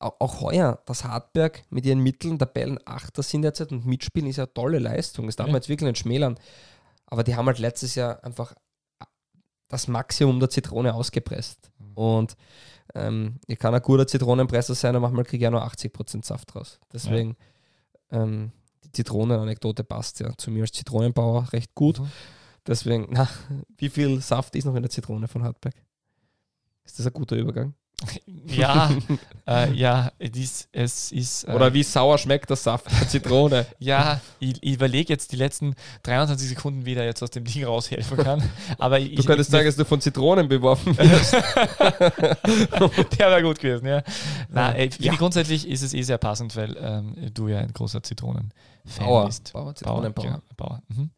auch, heuer, dass Hartberg mit ihren Mitteln Tabellen Achter sind derzeit und mitspielen, ist ja eine tolle Leistung. Das darf Ja. man jetzt wirklich nicht schmälern. Aber die haben halt letztes Jahr einfach das Maximum der Zitrone ausgepresst. Mhm. Und ähm, ich kann ein guter Zitronenpresser sein, aber manchmal kriege ich ja nur 80% Saft raus. Deswegen, ähm, die Zitronenanekdote passt ja zu mir als Zitronenbauer recht gut. Mhm. Deswegen, na, wie viel Saft ist noch in der Zitrone von Hartberg? Ist das ein guter Übergang? Ja, äh, ja, dies, es ist. Äh, Oder wie sauer schmeckt der Saft der Zitrone? Ja, ich, ich überlege jetzt die letzten 23 Sekunden, wie der jetzt aus dem Ding raushelfen kann. Aber ich, Du könntest ich, sagen, dass du von Zitronen beworfen wirst. Der wäre gut gewesen, ja. Na, ey, Ja. grundsätzlich ist es eh sehr passend, weil ähm, du ja ein großer Zitronen-Fan Bauer. bist. Bauer, Bauer, Zitronenbauer. genau, Bauer. Mhm.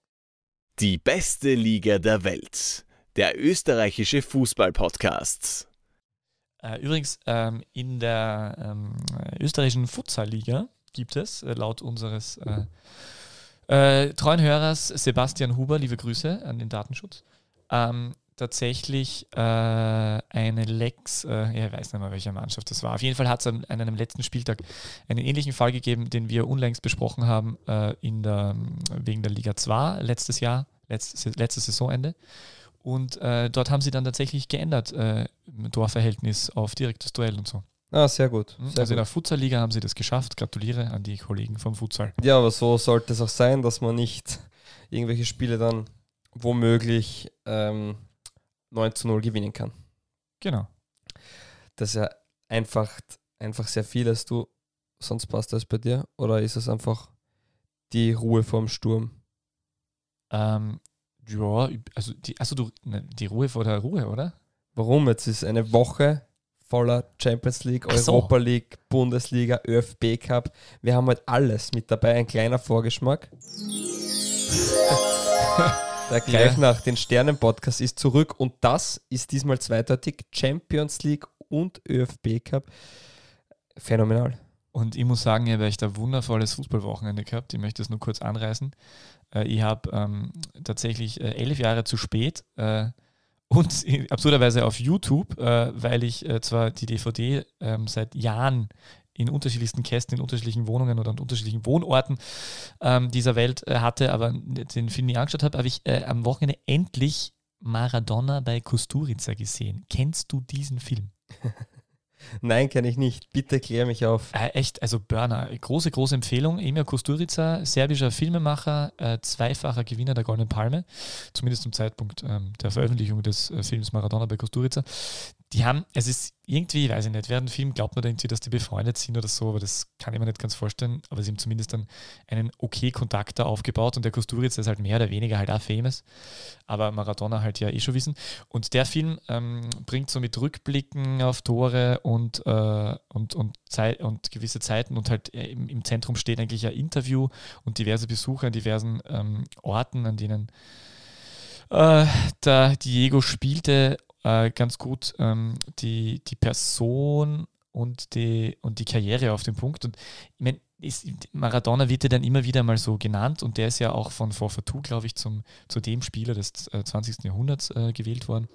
Die beste Liga der Welt. Der österreichische Fußball-Podcast. Äh, übrigens, ähm, in der ähm, österreichischen Futsal-Liga gibt es, äh, laut unseres äh, äh, treuen Hörers Sebastian Huber, liebe Grüße an den Datenschutz, ähm, tatsächlich äh, eine Lex, äh, ja, ich weiß nicht mehr, welche Mannschaft das war. Auf jeden Fall hat es an, an einem letzten Spieltag einen ähnlichen Fall gegeben, den wir unlängst besprochen haben äh, in der, wegen der Liga 2 letztes Jahr, letztes, letztes Saisonende. Und äh, dort haben sie dann tatsächlich geändert, äh, im Torverhältnis auf direktes Duell und so. Ah, sehr gut. Mhm. Sehr also in der. Futsal-Liga haben sie das geschafft. Gratuliere an die Kollegen vom Futsal. Ja, aber so sollte es auch sein, dass man nicht irgendwelche Spiele dann womöglich ähm, 9 zu 0 gewinnen kann. Genau. Das ist ja einfach, einfach sehr viel, als du sonst passt das bei dir. Oder ist es einfach die Ruhe vorm Sturm? Ähm, ja, also die, also du, ne, die Ruhe vor der Ruhe, oder? Warum? Jetzt ist eine Woche voller Champions League, Ach so. Europa League, Bundesliga, ÖFB Cup. Wir haben halt alles mit dabei, ein kleiner Vorgeschmack. Der Greif nach den Sternen-Podcast ist zurück und das ist diesmal zweideutig Champions League und ÖFB Cup. Phänomenal. Und ich muss sagen, ich habe echt ein wundervolles Fußballwochenende gehabt. Ich möchte es nur kurz anreißen. Äh, ich habe ähm, tatsächlich äh, elf Jahre zu spät äh, und absurderweise auf YouTube, äh, weil ich äh, zwar die DVD ähm, seit Jahren in unterschiedlichsten Kästen, in unterschiedlichen Wohnungen oder an unterschiedlichen Wohnorten ähm, dieser Welt äh, hatte, aber den Film nie angeschaut habe, habe ich äh, am Wochenende endlich Maradona bei Kusturica gesehen. Kennst du diesen Film? Nein, kenne ich nicht. Bitte klär mich auf. Äh, echt, also Burner, große, große Empfehlung. Emir Kusturica, serbischer Filmemacher, äh, zweifacher Gewinner der Goldenen Palme, zumindest zum Zeitpunkt ähm, der Veröffentlichung des äh, Films Maradona bei Kusturica. Die haben, es ist irgendwie, weiß ich nicht, während dem Film glaubt man irgendwie, dass die befreundet sind oder so, aber das kann ich mir nicht ganz vorstellen. Aber sie haben zumindest dann einen okay Kontakt da aufgebaut und der Kusturica ist halt mehr oder weniger halt auch famous, aber Maradona halt ja eh schon wissen. Und der Film ähm, bringt so mit Rückblicken auf Tore und, äh, und, und, Zeit, und gewisse Zeiten und halt äh, im, im Zentrum steht eigentlich ein Interview und diverse Besucher an diversen ähm, Orten, an denen äh, der Diego spielte, äh, ganz gut ähm, die, die Person und die, und die Karriere auf den Punkt. Und ich meine, Maradona wird ja dann immer wieder mal so genannt und der ist ja auch von Forfatu, glaube ich, zum, zu dem Spieler des äh, 20. Jahrhunderts äh, gewählt worden.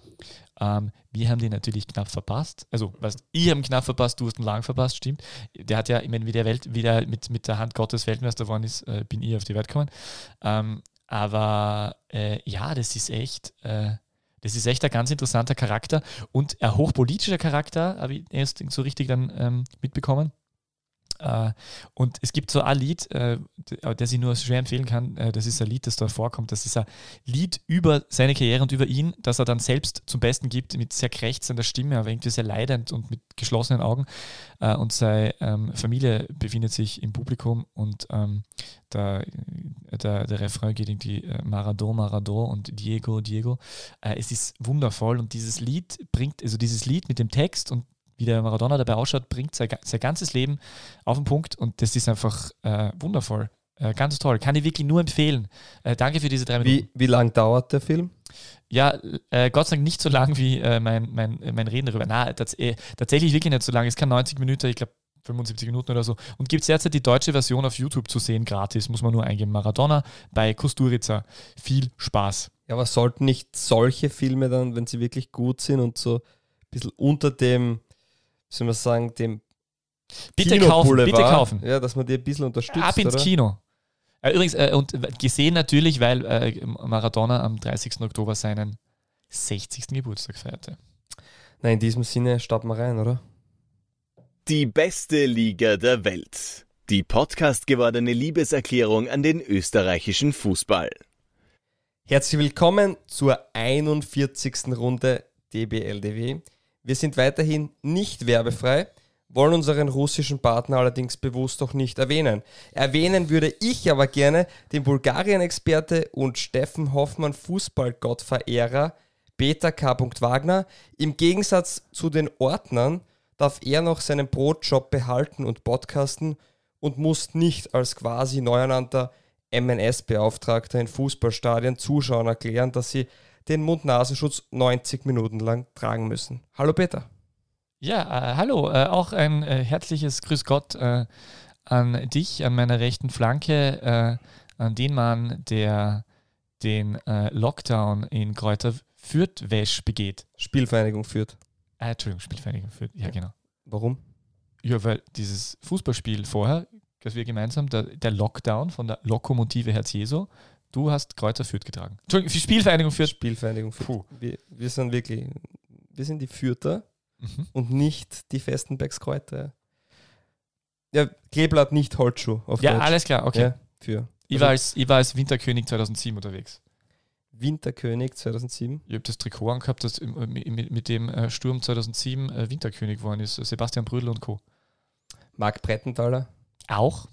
Ähm, wir haben den natürlich knapp verpasst. Also, was, ich habe knapp verpasst, du hast ihn lang verpasst, stimmt. Der hat ja, ich meine, wie der Welt, wie der mit, mit der Hand Gottes Weltmeister geworden ist, äh, bin ich auf die Welt gekommen. Ähm, aber äh, ja, das ist echt, äh, das ist echt ein ganz interessanter Charakter und ein hochpolitischer Charakter, habe ich erst so richtig dann ähm, mitbekommen. Äh, und es gibt so ein Lied, äh, d- das ich nur schwer empfehlen kann. Äh, das ist ein Lied, das da vorkommt. Das ist ein Lied über seine Karriere und über ihn, das er dann selbst zum Besten gibt, mit sehr krächzender Stimme, aber irgendwie sehr leidend und mit geschlossenen Augen. Äh, und seine ähm, Familie befindet sich im Publikum und ähm, der, der, der Refrain geht irgendwie äh, Maradona, Maradona und Diego, Diego. Äh, es ist wundervoll und dieses Lied bringt, also dieses Lied mit dem Text und wie der Maradona dabei ausschaut, bringt sein, sein ganzes Leben auf den Punkt und das ist einfach äh, wundervoll. Äh, ganz toll. Kann ich wirklich nur empfehlen. Äh, danke für diese drei Minuten. Wie, wie lang dauert der Film? Ja, äh, Gott sei Dank nicht so lang wie äh, mein, mein, mein Reden darüber. Na, tats äh, tatsächlich wirklich nicht so lang. Es kann 90 Minuten, ich glaube 75 Minuten oder so. Und gibt es derzeit die deutsche Version auf YouTube zu sehen, gratis. Muss man nur eingeben. Maradona bei Kusturica. Viel Spaß. Ja, aber sollten nicht solche Filme dann, wenn sie wirklich gut sind und so ein bisschen unter dem, soll man sagen, dem Bitte Kino kaufen, bitte Boulevard. kaufen. Ja, dass man die ein bisschen unterstützt. Ab ins oder? Kino. Äh, übrigens, äh, und gesehen natürlich, weil äh, Maradona am 30. Oktober seinen 60. Geburtstag feierte. Nein, in diesem Sinne starten wir rein, oder? Die beste Liga der Welt. Die Podcast gewordene Liebeserklärung an den österreichischen Fußball. Herzlich willkommen zur 41. Runde DBLDW. Wir sind weiterhin nicht werbefrei, wollen unseren russischen Partner allerdings bewusst auch nicht erwähnen. Erwähnen würde ich aber gerne den Bulgarien-Experte und Steffen Hoffmann Fußballgottverehrer Peter K. Wagner. Im Gegensatz zu den Ordnern darf er noch seinen Brotjob behalten und podcasten und muss nicht als quasi neu ernannter MNS-Beauftragter in Fußballstadien Zuschauern erklären, dass sie den Mund-Nasenschutz 90 Minuten lang tragen müssen. Hallo Peter. Ja, äh, hallo, äh, auch ein äh, herzliches Grüß Gott äh, an dich, an meiner rechten Flanke, äh, an den Mann, der den äh, Lockdown in Kräuter Fürth Wäsch begeht. Spielvereinigung führt. Äh, Entschuldigung, Spielvereinigung Fürth, ja genau. Warum? Ja, weil dieses Fußballspiel vorher, das wir gemeinsam, der, der Lockdown von der Lokomotive Herz Jesu, du hast Kräuter Fürth getragen. Entschuldigung, für Spielvereinigung Fürth. Spielvereinigung führt. Puh. Wir, wir sind wirklich, wir sind die Fürther Mhm. und nicht die Festenbergs Kräuter. Ja, Kleeblatt, nicht Holzschuh auf Ja, Deutsch. alles klar, okay. Ja, für Ich, war als, ich war als Winterkönig 2007 unterwegs. Winterkönig 2007. Ich habe das Trikot angehabt, das im- mit, dem äh, Sturm 2007 äh, Winterkönig geworden ist. Sebastian Brödel und Co. Marc Brettenthaler. Auch?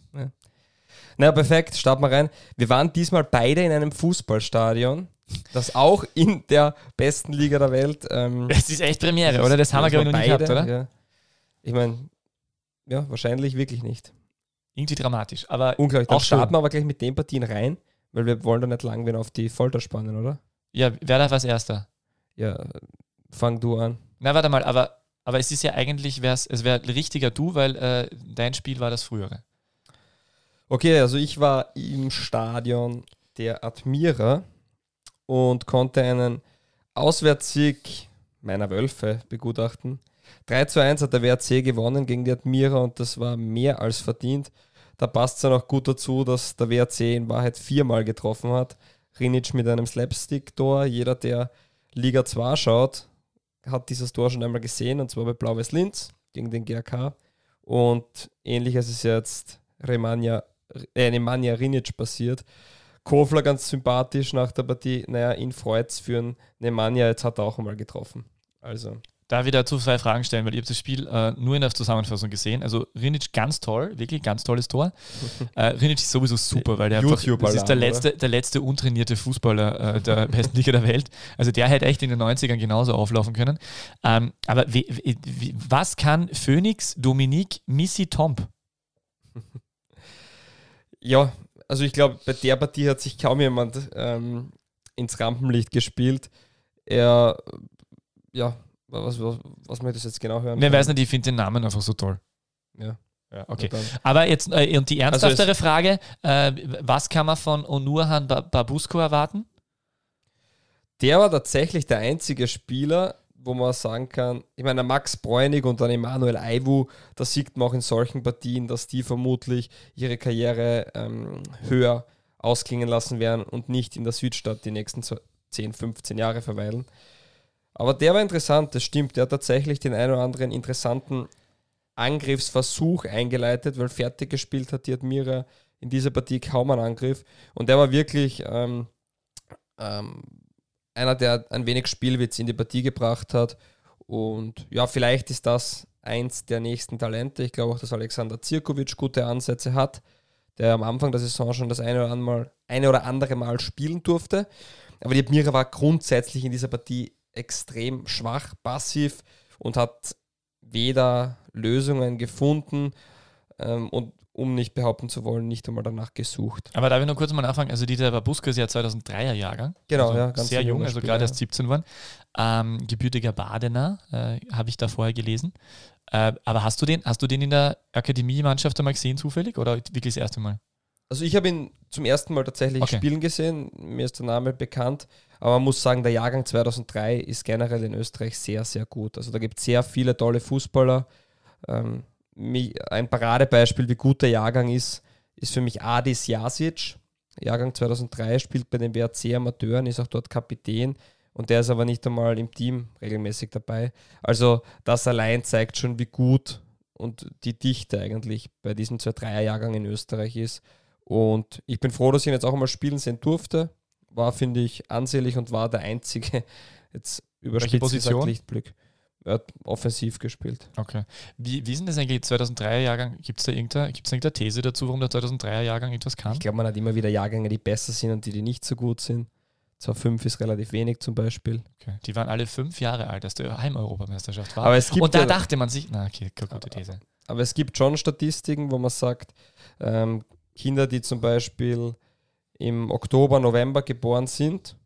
Na perfekt, starten wir rein. Wir waren diesmal beide in einem Fußballstadion, das auch in der besten Liga der Welt. Ähm, Das ist echt Premiere, oder? Das haben wir, glaube ich, noch nie gehabt, oder? Ja. Ich meine, ja, wahrscheinlich wirklich nicht. Irgendwie dramatisch. Aber Unglaublich. Dann Auch schön. starten wir aber gleich mit den Partien rein, weil wir wollen da nicht lang werden auf die Folter spannen, oder? ja, wer darf als Erster? Ja, fang du an. Na, warte mal, aber, aber es ist ja eigentlich, wär's, es wäre richtiger du, weil äh, dein Spiel war das frühere. Okay, also ich war im Stadion der Admira und konnte einen Auswärtssieg meiner Wölfe begutachten. 3 zu 1 hat der WRC gewonnen gegen die Admira und das war mehr als verdient. Da passt es dann auch gut dazu, dass der WRC in Wahrheit viermal getroffen hat. Rinic mit einem Slapstick-Tor. Jeder, der Liga 2 schaut, hat dieses Tor schon einmal gesehen und zwar bei Blau-Weiß Linz gegen den GRK. Und ähnliches ist jetzt Remania äh, Nemanja Rinic passiert. Kofler ganz sympathisch nach der Partie. Naja, ihn freut's für einen Nemanja, jetzt hat er auch einmal getroffen. Also, Da wieder zu zwei Fragen stellen, weil ich habe das Spiel äh, nur in der Zusammenfassung gesehen. Also Rinic ganz toll, wirklich ganz tolles Tor. Äh, Rinic ist sowieso super, weil der einfach, das ist der oder? letzte, der letzte untrainierte Fußballer äh, der besten Liga der Welt. Also der hätte echt in den 90ern genauso auflaufen können. Ähm, aber was kann Phoenix, Dominique, Missy Tomp? ja, also ich glaube, bei der Partie hat sich kaum jemand ähm, ins Rampenlicht gespielt. Er, ja, was, was, was möchtest du jetzt genau hören? Wer weiß nicht, ich finde den Namen einfach so toll. Ja. Ja, okay. Aber jetzt, äh, und die ernsthaftere Also Frage, äh, was kann man von Onurhan Ba- Babusko erwarten? Der war tatsächlich der einzige Spieler, wo man sagen kann, ich meine, Max Bräunig und dann Emanuel Aiwu, da sieht man auch in solchen Partien, dass die vermutlich ihre Karriere ähm, höher ausklingen lassen werden und nicht in der Südstadt die nächsten so 10, 15 Jahre verweilen. Aber der war interessant, das stimmt. Der hat tatsächlich den einen oder anderen interessanten Angriffsversuch eingeleitet, weil fertig gespielt hat die Admira in dieser Partie kaum einen Angriff. Und der war wirklich ähm, ähm, einer, der ein wenig Spielwitz in die Partie gebracht hat. Und ja, vielleicht ist das eins der nächsten Talente. Ich glaube auch, dass Alexander Zirkovic gute Ansätze hat, der am Anfang der Saison schon das eine oder, andere Mal, eine oder andere Mal spielen durfte. Aber die Admira war grundsätzlich in dieser Partie extrem schwach, passiv und hat weder Lösungen gefunden ähm, und um nicht behaupten zu wollen, nicht einmal danach gesucht. Aber darf ich noch kurz mal nachfragen? Also Dieter Babusko ist ja 2003er Jahrgang. Genau, also ja, ganz Sehr jung, also Spieler, gerade ja. erst 17 geworden. Ähm, gebürtiger Badener, äh, habe ich da vorher gelesen. Äh, aber hast du den, hast du den in der Akademiemannschaft einmal gesehen zufällig oder wirklich das erste Mal? Also ich habe ihn zum ersten Mal tatsächlich Okay. spielen gesehen, mir ist der Name bekannt, aber man muss sagen, der Jahrgang 2003 ist generell in Österreich sehr, sehr gut. Also da gibt es sehr viele tolle Fußballer. Ähm, ein Paradebeispiel, wie gut der Jahrgang ist, ist für mich Adis Jasic. Jahrgang 2003 spielt bei den WRC Amateuren, ist auch dort Kapitän und der ist aber nicht einmal im Team regelmäßig dabei. Also das allein zeigt schon, wie gut und die Dichte eigentlich bei diesem 2-3er-Jahrgang in Österreich ist. Und ich bin froh, dass ich ihn jetzt auch einmal spielen sehen durfte. War, finde ich, ansehlich und war der einzige, jetzt überspitzt Position? Lichtblick. Er hat offensiv gespielt. Okay. Wie, wie ist denn das eigentlich 2003er-Jahrgang? Gibt es da irgendeine, gibt's da irgendeine These dazu, warum der 2003er-Jahrgang etwas kann? Ich glaube, man hat immer wieder Jahrgänge, die besser sind und die, die nicht so gut sind. Zwar fünf ist relativ wenig zum Beispiel. Okay. Die waren alle fünf Jahre alt, als der Heimeuropameisterschaft war. Aber es gibt und da ja, dachte man sich, na okay, gute These. Aber es gibt schon Statistiken, wo man sagt, ähm, Kinder, die zum Beispiel im Oktober, November geboren sind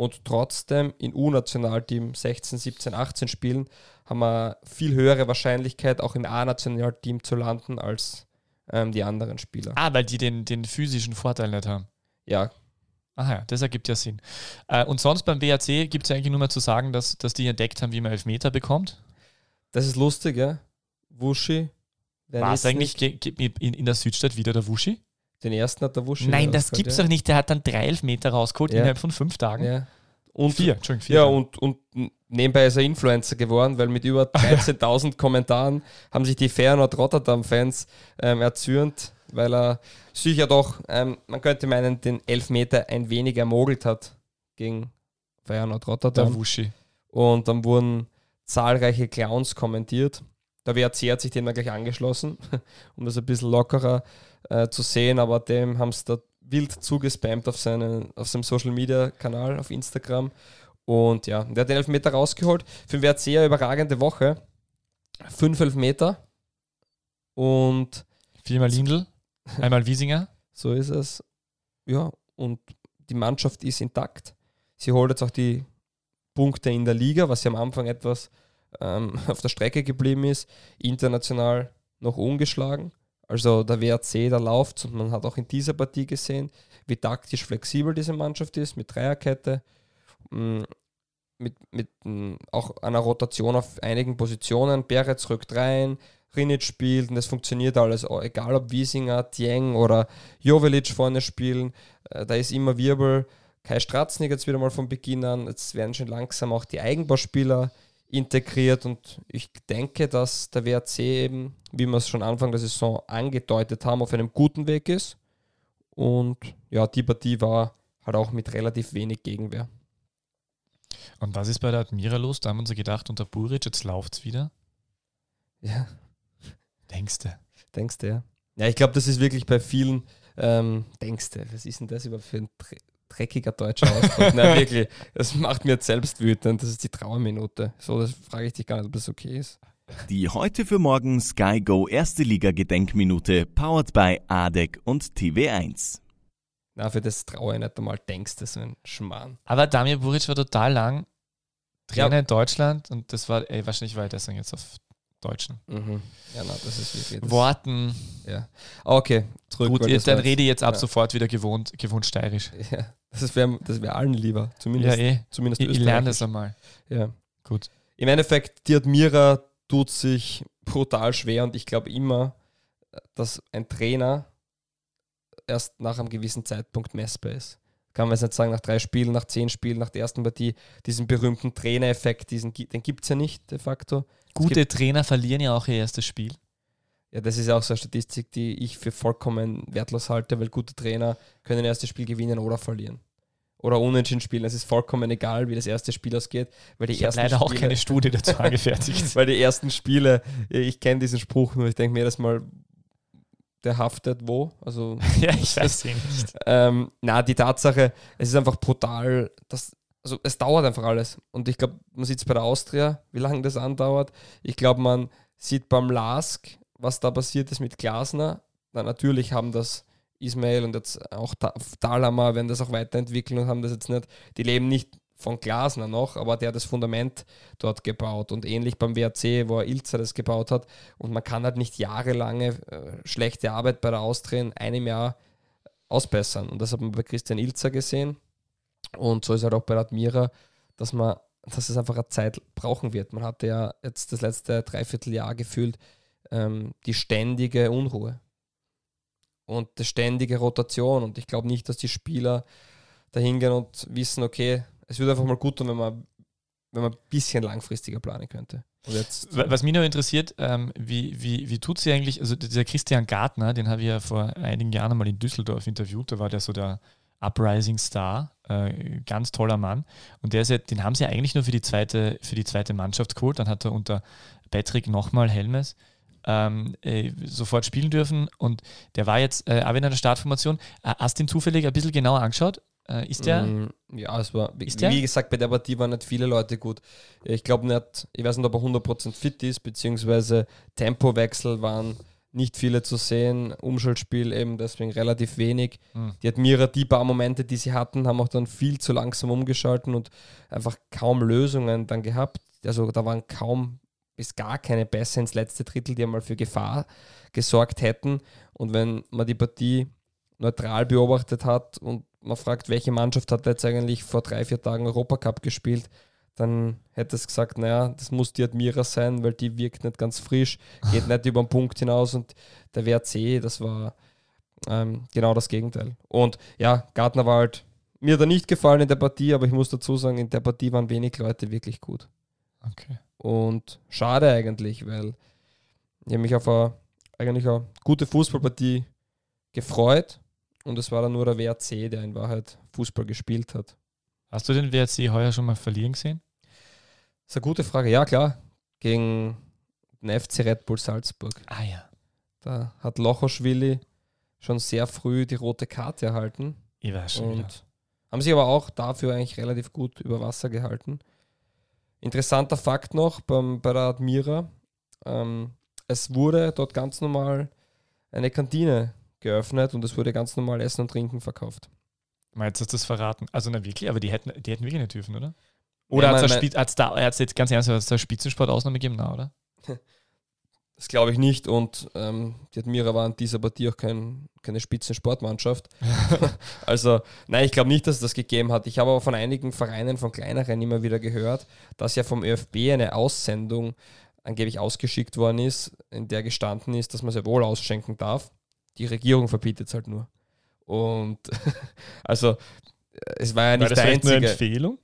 und trotzdem in U-Nationalteam 16, 17, 18 spielen, haben eine viel höhere Wahrscheinlichkeit, auch im A-Nationalteam zu landen als ähm, die anderen Spieler. Ah, weil die den, den physischen Vorteil nicht haben. Ja. Ach ja, das ergibt ja Sinn. Äh, und sonst beim WAC gibt es ja eigentlich nur mal zu sagen, dass, dass die entdeckt haben, wie man Elfmeter bekommt. Das ist lustig, ja. Wuschi. War es eigentlich in, in der Südstadt wieder der Wuschi? Den ersten hat der Wuschi. Nein, das gibt's ja. doch nicht. Der hat dann drei Elfmeter rausgeholt Ja. innerhalb von fünf Tagen. Ja. Und vier, Entschuldigung, vier. Ja, und, und nebenbei ist er Influencer geworden, weil mit über 13.000 Kommentaren haben sich die Feyenoord Rotterdam-Fans ähm, erzürnt, weil er sich ja doch, ähm, man könnte meinen, den Elfmeter ein wenig ermogelt hat gegen Feyenoord der Rotterdam. Wuschi. Und dann wurden zahlreiche Clowns kommentiert. Der WRC hat sich dem dann gleich angeschlossen, um das ein bisschen lockerer äh, zu sehen, aber dem haben sie da wild zugespammt auf, seinen, auf seinem Social Media Kanal auf Instagram. Und ja, der hat den Elfmeter rausgeholt. Für den WRC eine überragende Woche. Fünf Elfmeter. Und Viermal Lindl, einmal Wiesinger. so ist es. Ja, und die Mannschaft ist intakt. Sie holt jetzt auch die Punkte in der Liga, was ja am Anfang etwas ähm, auf der Strecke geblieben ist. International noch ungeschlagen. Also der WRC, da läuft und man hat auch in dieser Partie gesehen, wie taktisch flexibel diese Mannschaft ist, mit Dreierkette, mh, mit, mit mh, auch einer Rotation auf einigen Positionen. Beretz rückt rein, Rinic spielt und das funktioniert alles, egal ob Wiesinger, Tieng oder Jovelic vorne spielen, äh, da ist immer Wirbel. Kai Stratznik jetzt wieder mal von Beginn an, jetzt werden schon langsam auch die Eigenbauspieler integriert und ich denke, dass der WRC eben, wie wir es schon Anfang der Saison angedeutet haben, auf einem guten Weg ist. Und ja, die Partie war halt auch mit relativ wenig Gegenwehr. Und was ist bei der Admira los? Da haben wir uns ja gedacht, unter Buric, jetzt läuft's wieder. Ja, Denkst du? denkst du, ja. Ja, ich glaube, das ist wirklich bei vielen, ähm, denkst du, was ist denn das überhaupt für ein dreckiger deutscher Ausdruck? Nein, wirklich, das macht mir jetzt selbst wütend. Das ist die Trauerminute. So, das frage ich dich gar nicht, ob das okay ist. Die heute für morgen Sky Go erste Liga Gedenkminute powered by ADEC und TV1. Na, für das traue ich nicht einmal, denkst du, so ein Schmarrn. Aber Damir Buric war total lang Trainer Ja. in Deutschland und das war, ey, wahrscheinlich war er deswegen jetzt auf Deutschen. Mhm. Ja, na, das ist wirklich. Worten. Ja. Okay, zurück. Gut, dann rede ich jetzt ab ja. sofort wieder gewohnt, gewohnt steirisch. Ja, das wäre das wär allen lieber. Ja, Zumindest, eh. zumindest Ich, ich lerne das einmal. Ja. Gut. Im Endeffekt, die Admira tut sich brutal schwer und ich glaube immer, dass ein Trainer erst nach einem gewissen Zeitpunkt messbar ist. Kann man jetzt nicht sagen, nach drei Spielen, nach zehn Spielen, nach der ersten Partie, diesen berühmten Trainereffekt, diesen, den gibt es ja nicht de facto. Gute Trainer verlieren ja auch ihr erstes Spiel. Ja, das ist auch so eine Statistik, die ich für vollkommen wertlos halte, weil gute Trainer können das erste Spiel gewinnen oder verlieren. Oder unentschieden spielen. Es ist vollkommen egal, wie das erste Spiel ausgeht, weil die Ich habe ersten leider auch Spiele, keine Studie dazu angefertigt. weil die ersten Spiele, ich kenne diesen Spruch nur, ich denke mir jedes Mal, der haftet wo? Also, ja, ich weiß eh nicht. ähm, na, die Tatsache, es ist einfach brutal, dass, also es dauert einfach alles. Und ich glaube, man sieht es bei der Austria, wie lange das andauert. Ich glaube, man sieht beim Lask, was da passiert ist mit Glasner. Na, natürlich haben das Ismail und jetzt auch Thalhammer, werden das auch weiterentwickeln und haben das jetzt nicht, die leben nicht von Glasner noch, aber der hat das Fundament dort gebaut und ähnlich beim WRC, wo er Ilzer das gebaut hat und man kann halt nicht jahrelange äh, schlechte Arbeit bei der Austria in einem Jahr ausbessern und das hat man bei Christian Ilzer gesehen und so ist halt auch bei Admira, dass man, dass es einfach eine Zeit brauchen wird. Man hatte ja jetzt das letzte Dreivierteljahr gefühlt ähm, die ständige Unruhe und die ständige Rotation. Und ich glaube nicht, dass die Spieler da hingehen und wissen, okay, es wird einfach mal gut, wenn man, wenn man ein bisschen langfristiger planen könnte. Was mich noch interessiert, ähm, wie, wie, wie tut sie eigentlich, also dieser Christian Gartner, den habe ich ja vor einigen Jahren mal in Düsseldorf interviewt, da war der so der Uprising Star, äh, ganz toller Mann. Und der ist ja, den haben sie eigentlich nur für die zweite, für die zweite Mannschaft geholt. Dann hat er unter Patrick nochmal Helmes ähm, äh, sofort spielen dürfen. Und der war jetzt äh, auch in einer Startformation. Äh, hast du ihn zufällig ein bisschen genauer angeschaut? Äh, ist der? Mm, ja, es war, wie, wie gesagt, bei der Partie waren nicht viele Leute gut. Ich glaube nicht, ich weiß nicht, ob er 100% fit ist, beziehungsweise Tempowechsel waren nicht viele zu sehen, Umschaltspiel eben deswegen relativ wenig. Mhm. Die Admira, die paar Momente, die sie hatten, haben auch dann viel zu langsam umgeschalten und einfach kaum Lösungen dann gehabt. Also da waren kaum bis gar keine Pässe ins letzte Drittel, die einmal für Gefahr gesorgt hätten. Und wenn man die Partie neutral beobachtet hat und man fragt, welche Mannschaft hat jetzt eigentlich vor drei, vier Tagen Europacup gespielt, dann hätte es gesagt, naja, das muss die Admira sein, weil die wirkt nicht ganz frisch, geht nicht über den Punkt hinaus und der WRC, das war ähm, genau das Gegenteil. Und ja, Gartner war halt, mir er nicht gefallen in der Partie, aber ich muss dazu sagen, in der Partie waren wenig Leute wirklich gut. Okay. Und schade eigentlich, weil ich mich auf eine, eigentlich eine gute Fußballpartie gefreut und es war dann nur der WRC, der in Wahrheit Fußball gespielt hat. Hast du den WRC heuer schon mal verlieren gesehen? Das ist eine gute Frage. Ja, klar. Gegen den FC Red Bull Salzburg. Ah ja. Da hat Lochoschwili schon sehr früh die rote Karte erhalten. Ich weiß schon. Und wieder. haben sich aber auch dafür eigentlich relativ gut über Wasser gehalten. Interessanter Fakt noch beim, bei der Admira. Ähm, es wurde dort ganz normal eine Kantine geöffnet und es wurde ganz normal Essen und Trinken verkauft. Meinst du das verraten? Also na wirklich, aber die hätten, die hätten wirklich nicht dürfen, oder? Oder ja, hat es da, hat's jetzt ganz ernst, hat es da Spitzensport-Ausnahme gegeben, na, oder? Das glaube ich nicht und ähm, die Admira war in dieser Partie auch kein, keine Spitzensportmannschaft. also, nein, ich glaube nicht, dass es das gegeben hat. Ich habe aber von einigen Vereinen, von kleineren immer wieder gehört, dass ja vom ÖFB eine Aussendung angeblich ausgeschickt worden ist, in der gestanden ist, dass man sehr wohl ausschenken darf. Die Regierung verbietet es halt nur. Und also, es war ja nicht war das der einzige. Eine Empfehlung?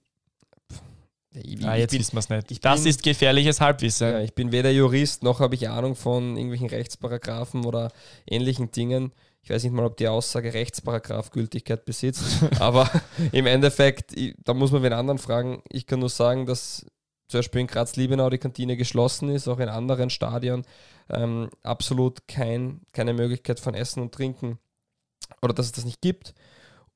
Ich, ah, jetzt bin, wissen wir es nicht. das bin, ist gefährliches Halbwissen. Ja, ich bin weder Jurist noch habe ich Ahnung von irgendwelchen Rechtsparagraphen oder ähnlichen Dingen. Ich weiß nicht mal, ob die Aussage Rechtsparagraph Gültigkeit besitzt, aber im Endeffekt, da muss man wen anderen fragen. Ich kann nur sagen, dass zum Beispiel in Graz-Liebenau die Kantine geschlossen ist, auch in anderen Stadien ähm, absolut kein, keine Möglichkeit von Essen und Trinken oder dass es das nicht gibt.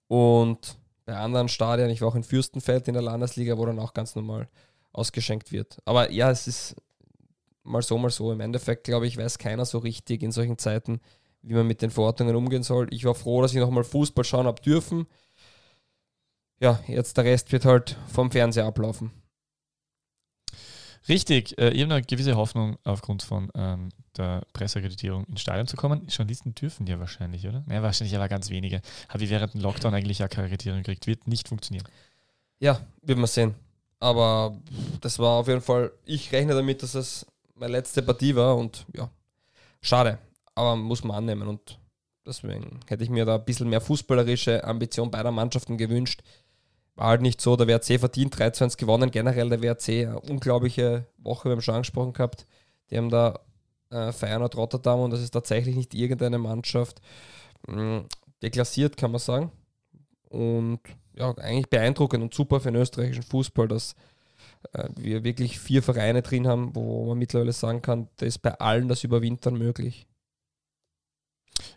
Und bei anderen Stadien, ich war auch in Fürstenfeld in der Landesliga, wo dann auch ganz normal ausgeschenkt wird. Aber ja, es ist mal so, mal so. Im Endeffekt, glaube ich, weiß keiner so richtig in solchen Zeiten, wie man mit den Verordnungen umgehen soll. Ich war froh, dass ich nochmal Fußball schauen habe dürfen. Ja, jetzt der Rest wird halt vom Fernseher ablaufen. Richtig, äh, ich habe eine gewisse Hoffnung aufgrund von ähm, der Presseakkreditierung ins Stadion zu kommen. Journalisten dürfen ja wahrscheinlich, oder? Naja, wahrscheinlich aber ganz wenige. Habe ich während dem Lockdown eigentlich Akkreditierung gekriegt. Wird nicht funktionieren. Ja, wird man sehen. Aber das war auf jeden Fall, ich rechne damit, dass es meine letzte Partie war und ja, schade. Aber muss man annehmen und deswegen hätte ich mir da ein bisschen mehr fußballerische Ambition beider Mannschaften gewünscht. Halt nicht so, der WRC verdient 3-1 gewonnen. Generell der WRC, eine unglaubliche Woche, wir haben schon angesprochen gehabt. Die haben da äh, Feyenoord Rotterdam und das ist tatsächlich nicht irgendeine Mannschaft mh, mm, deklassiert, kann man sagen. Und ja, eigentlich beeindruckend und super für den österreichischen Fußball, dass äh, wir wirklich vier Vereine drin haben, wo man mittlerweile sagen kann, da ist bei allen das Überwintern möglich.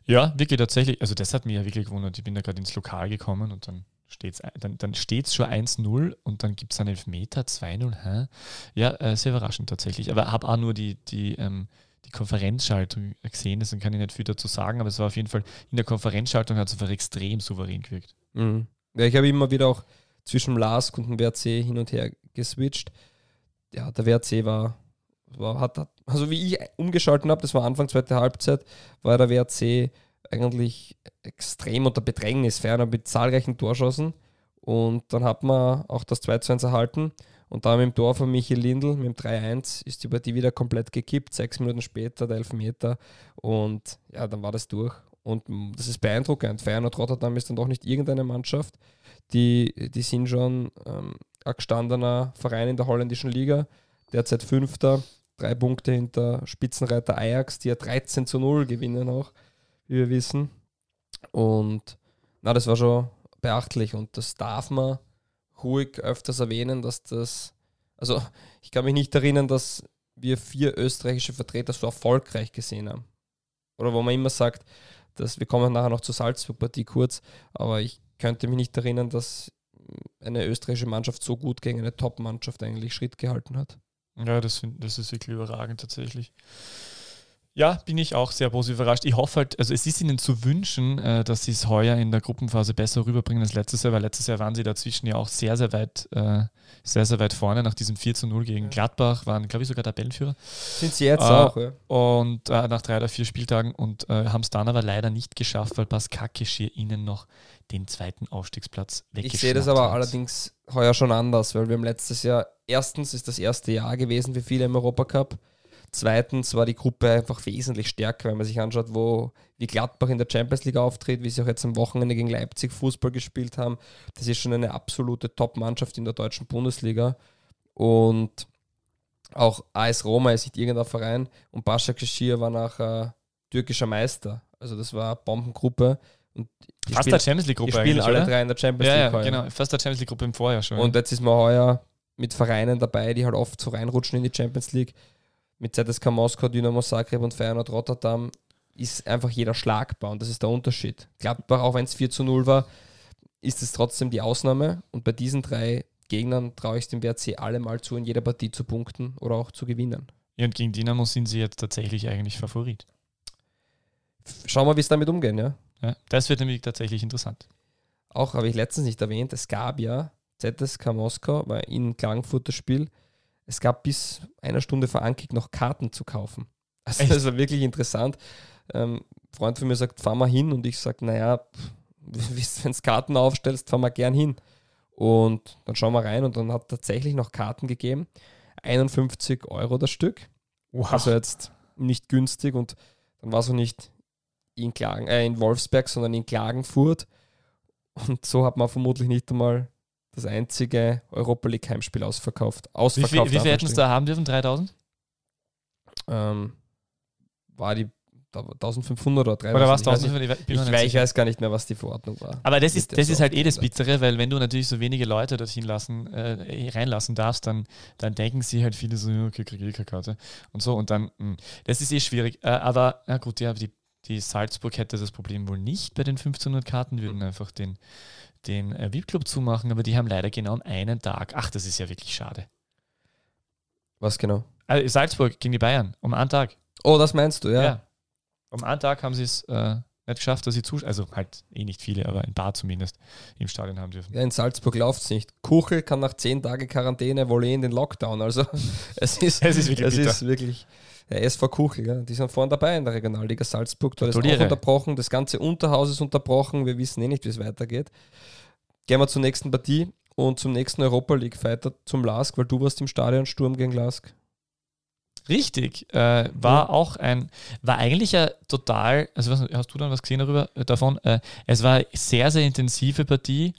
Ja, wirklich tatsächlich. Also das hat mich ja wirklich gewundert. Ich bin da gerade ins Lokal gekommen und dann steht's, dann, dann steht es schon 1-0 und dann gibt es einen Elfmeter, 2-0. Ja, äh, sehr überraschend tatsächlich. Aber habe auch nur die, die, ähm, die Konferenzschaltung gesehen, deswegen kann ich nicht viel dazu sagen, aber es war auf jeden Fall, in der Konferenzschaltung hat es einfach extrem souverän gewirkt. Mhm. Ja, ich habe immer wieder auch zwischen LASK und dem WRC hin und her geswitcht. Ja, der WRC war, war hat, also wie ich umgeschalten habe, das war Anfang zweite Halbzeit, war der WRC eigentlich extrem unter Bedrängnis, ferner mit zahlreichen Torschossen. Und dann hat man auch das 2 zu 1 erhalten. Und dann mit dem Tor von Michael Lindl, mit dem 3-1, ist die Partie wieder komplett gekippt. Sechs Minuten später der Elfmeter. Und ja, dann war das durch. Und das ist beeindruckend. Feyenoord Rotterdam ist dann doch nicht irgendeine Mannschaft. Die, die sind schon ähm, ein gestandener Verein in der holländischen Liga. Derzeit Fünfter, drei Punkte hinter Spitzenreiter Ajax, die ja 13 zu 0 gewinnen auch, wie wir wissen. Und na, das war schon beachtlich und das darf man ruhig öfters erwähnen, dass das, also ich kann mich nicht erinnern, dass wir vier österreichische Vertreter so erfolgreich gesehen haben. Oder wo man immer sagt, dass wir kommen nachher noch zur Salzburg-Partie kurz, aber ich könnte mich nicht erinnern, dass eine österreichische Mannschaft so gut gegen eine Top-Mannschaft eigentlich Schritt gehalten hat. Ja, das, find, das ist wirklich überragend tatsächlich. Ja, bin ich auch sehr positiv überrascht. Ich hoffe halt, also es ist ihnen zu wünschen, äh, dass sie es heuer in der Gruppenphase besser rüberbringen als letztes Jahr, weil letztes Jahr waren sie dazwischen ja auch sehr, sehr weit, äh, sehr, sehr weit vorne nach diesem 4 zu 0 gegen Gladbach, waren, glaube ich, sogar Tabellenführer. Sind sie jetzt äh, auch, ja. Und äh, nach drei oder vier Spieltagen und äh, haben es dann aber leider nicht geschafft, weil Pascal Kekir ihnen noch den zweiten Aufstiegsplatz weggeschnappt Ich sehe das aber hat. allerdings heuer schon anders, weil wir haben letztes Jahr, erstens ist das erste Jahr gewesen für viele im Europacup. Zweitens war die Gruppe einfach wesentlich stärker, wenn man sich anschaut, wo wie Gladbach in der Champions League auftritt, wie sie auch jetzt am Wochenende gegen Leipzig Fußball gespielt haben. Das ist schon eine absolute Top-Mannschaft in der deutschen Bundesliga. Und auch AS Roma ist nicht irgendein Verein und Başakşehir war nachher türkischer Meister. Also das war eine Bombengruppe. Und fast spielen, der Champions League Gruppe. Die spielen alle drei in der Champions ja, League. Ja, genau, fast der Champions League Gruppe im Vorjahr schon. Und jetzt ist man heuer mit Vereinen dabei, die halt oft so reinrutschen in die Champions League mit ZSK Moskau, Dynamo Zagreb und Feyenoord Rotterdam ist einfach jeder schlagbar und das ist der Unterschied. Gladbach, auch wenn es 4 zu 0 war, ist es trotzdem die Ausnahme und bei diesen drei Gegnern traue ich es dem WRC alle mal zu, in jeder Partie zu punkten oder auch zu gewinnen. Ja, und gegen Dynamo sind sie jetzt tatsächlich eigentlich Favorit. Schauen wir, wie es damit umgehen, ja? ja. Das wird nämlich tatsächlich interessant. Auch habe ich letztens nicht erwähnt, es gab ja ZSK Moskau, war in Klagenfurt das Spiel, es gab bis einer Stunde vor Ankick noch Karten zu kaufen. Also Echt? das war wirklich interessant. Ähm, ein Freund von mir sagt, fahr mal hin und ich sage, naja, wenn du Karten aufstellst, fahr mal gern hin. Und dann schauen wir rein und dann hat tatsächlich noch Karten gegeben. 51 Euro das Stück. Wow. Also jetzt nicht günstig und dann war es auch nicht in, Klagen, äh, in Wolfsberg, sondern in Klagenfurt. Und so hat man vermutlich nicht einmal das einzige Europa League Heimspiel ausverkauft. ausverkauft wie viel, wie viel hätten es da haben dürfen? 3000? Ähm, war die 1500 oder 3000. Oder was 1500? Ich, ich, ich, weiß, ich weiß gar nicht mehr, was die Verordnung war. Aber das ist, das ist halt eh das Bittere, weil wenn du natürlich so wenige Leute dorthin lassen, äh, reinlassen darfst, dann, dann denken sie halt viele so, okay, kriege ich keine Karte und so und dann, mh, hm, das ist eh schwierig. Äh, aber, na gut, ja, die, die Salzburg hätte das Problem wohl nicht bei den 1500 Karten, würden mhm. einfach den den äh, VIP-Club zumachen, aber die haben leider genau einen Tag. Ach, das ist ja wirklich schade. Was genau? Also Salzburg gegen die Bayern, um einen Tag. Oh, das meinst du, ja. ja. Um einen Tag haben sie es äh, nicht geschafft, dass sie zuschauen, also halt eh nicht viele, aber ein paar zumindest im Stadion haben dürfen. Ja, in Salzburg läuft es nicht. Kuchel kann nach zehn Tagen Quarantäne wohl eh in den Lockdown. Also es ist, es ist wirklich, es ist wirklich der SV Kuchel, ja, die sind vorne dabei in der Regionalliga Salzburg. Da ist auch unterbrochen, das ganze Unterhaus ist unterbrochen. Wir wissen eh nicht, wie es weitergeht. Gehen wir zur nächsten Partie und zum nächsten Europa League Fighter zum Lask, weil du warst im Stadion Sturm gegen Lask. Richtig, äh, war ja. auch ein, war eigentlich ja total, also was, hast du dann was gesehen darüber äh, davon? Äh, es war eine sehr, sehr intensive Partie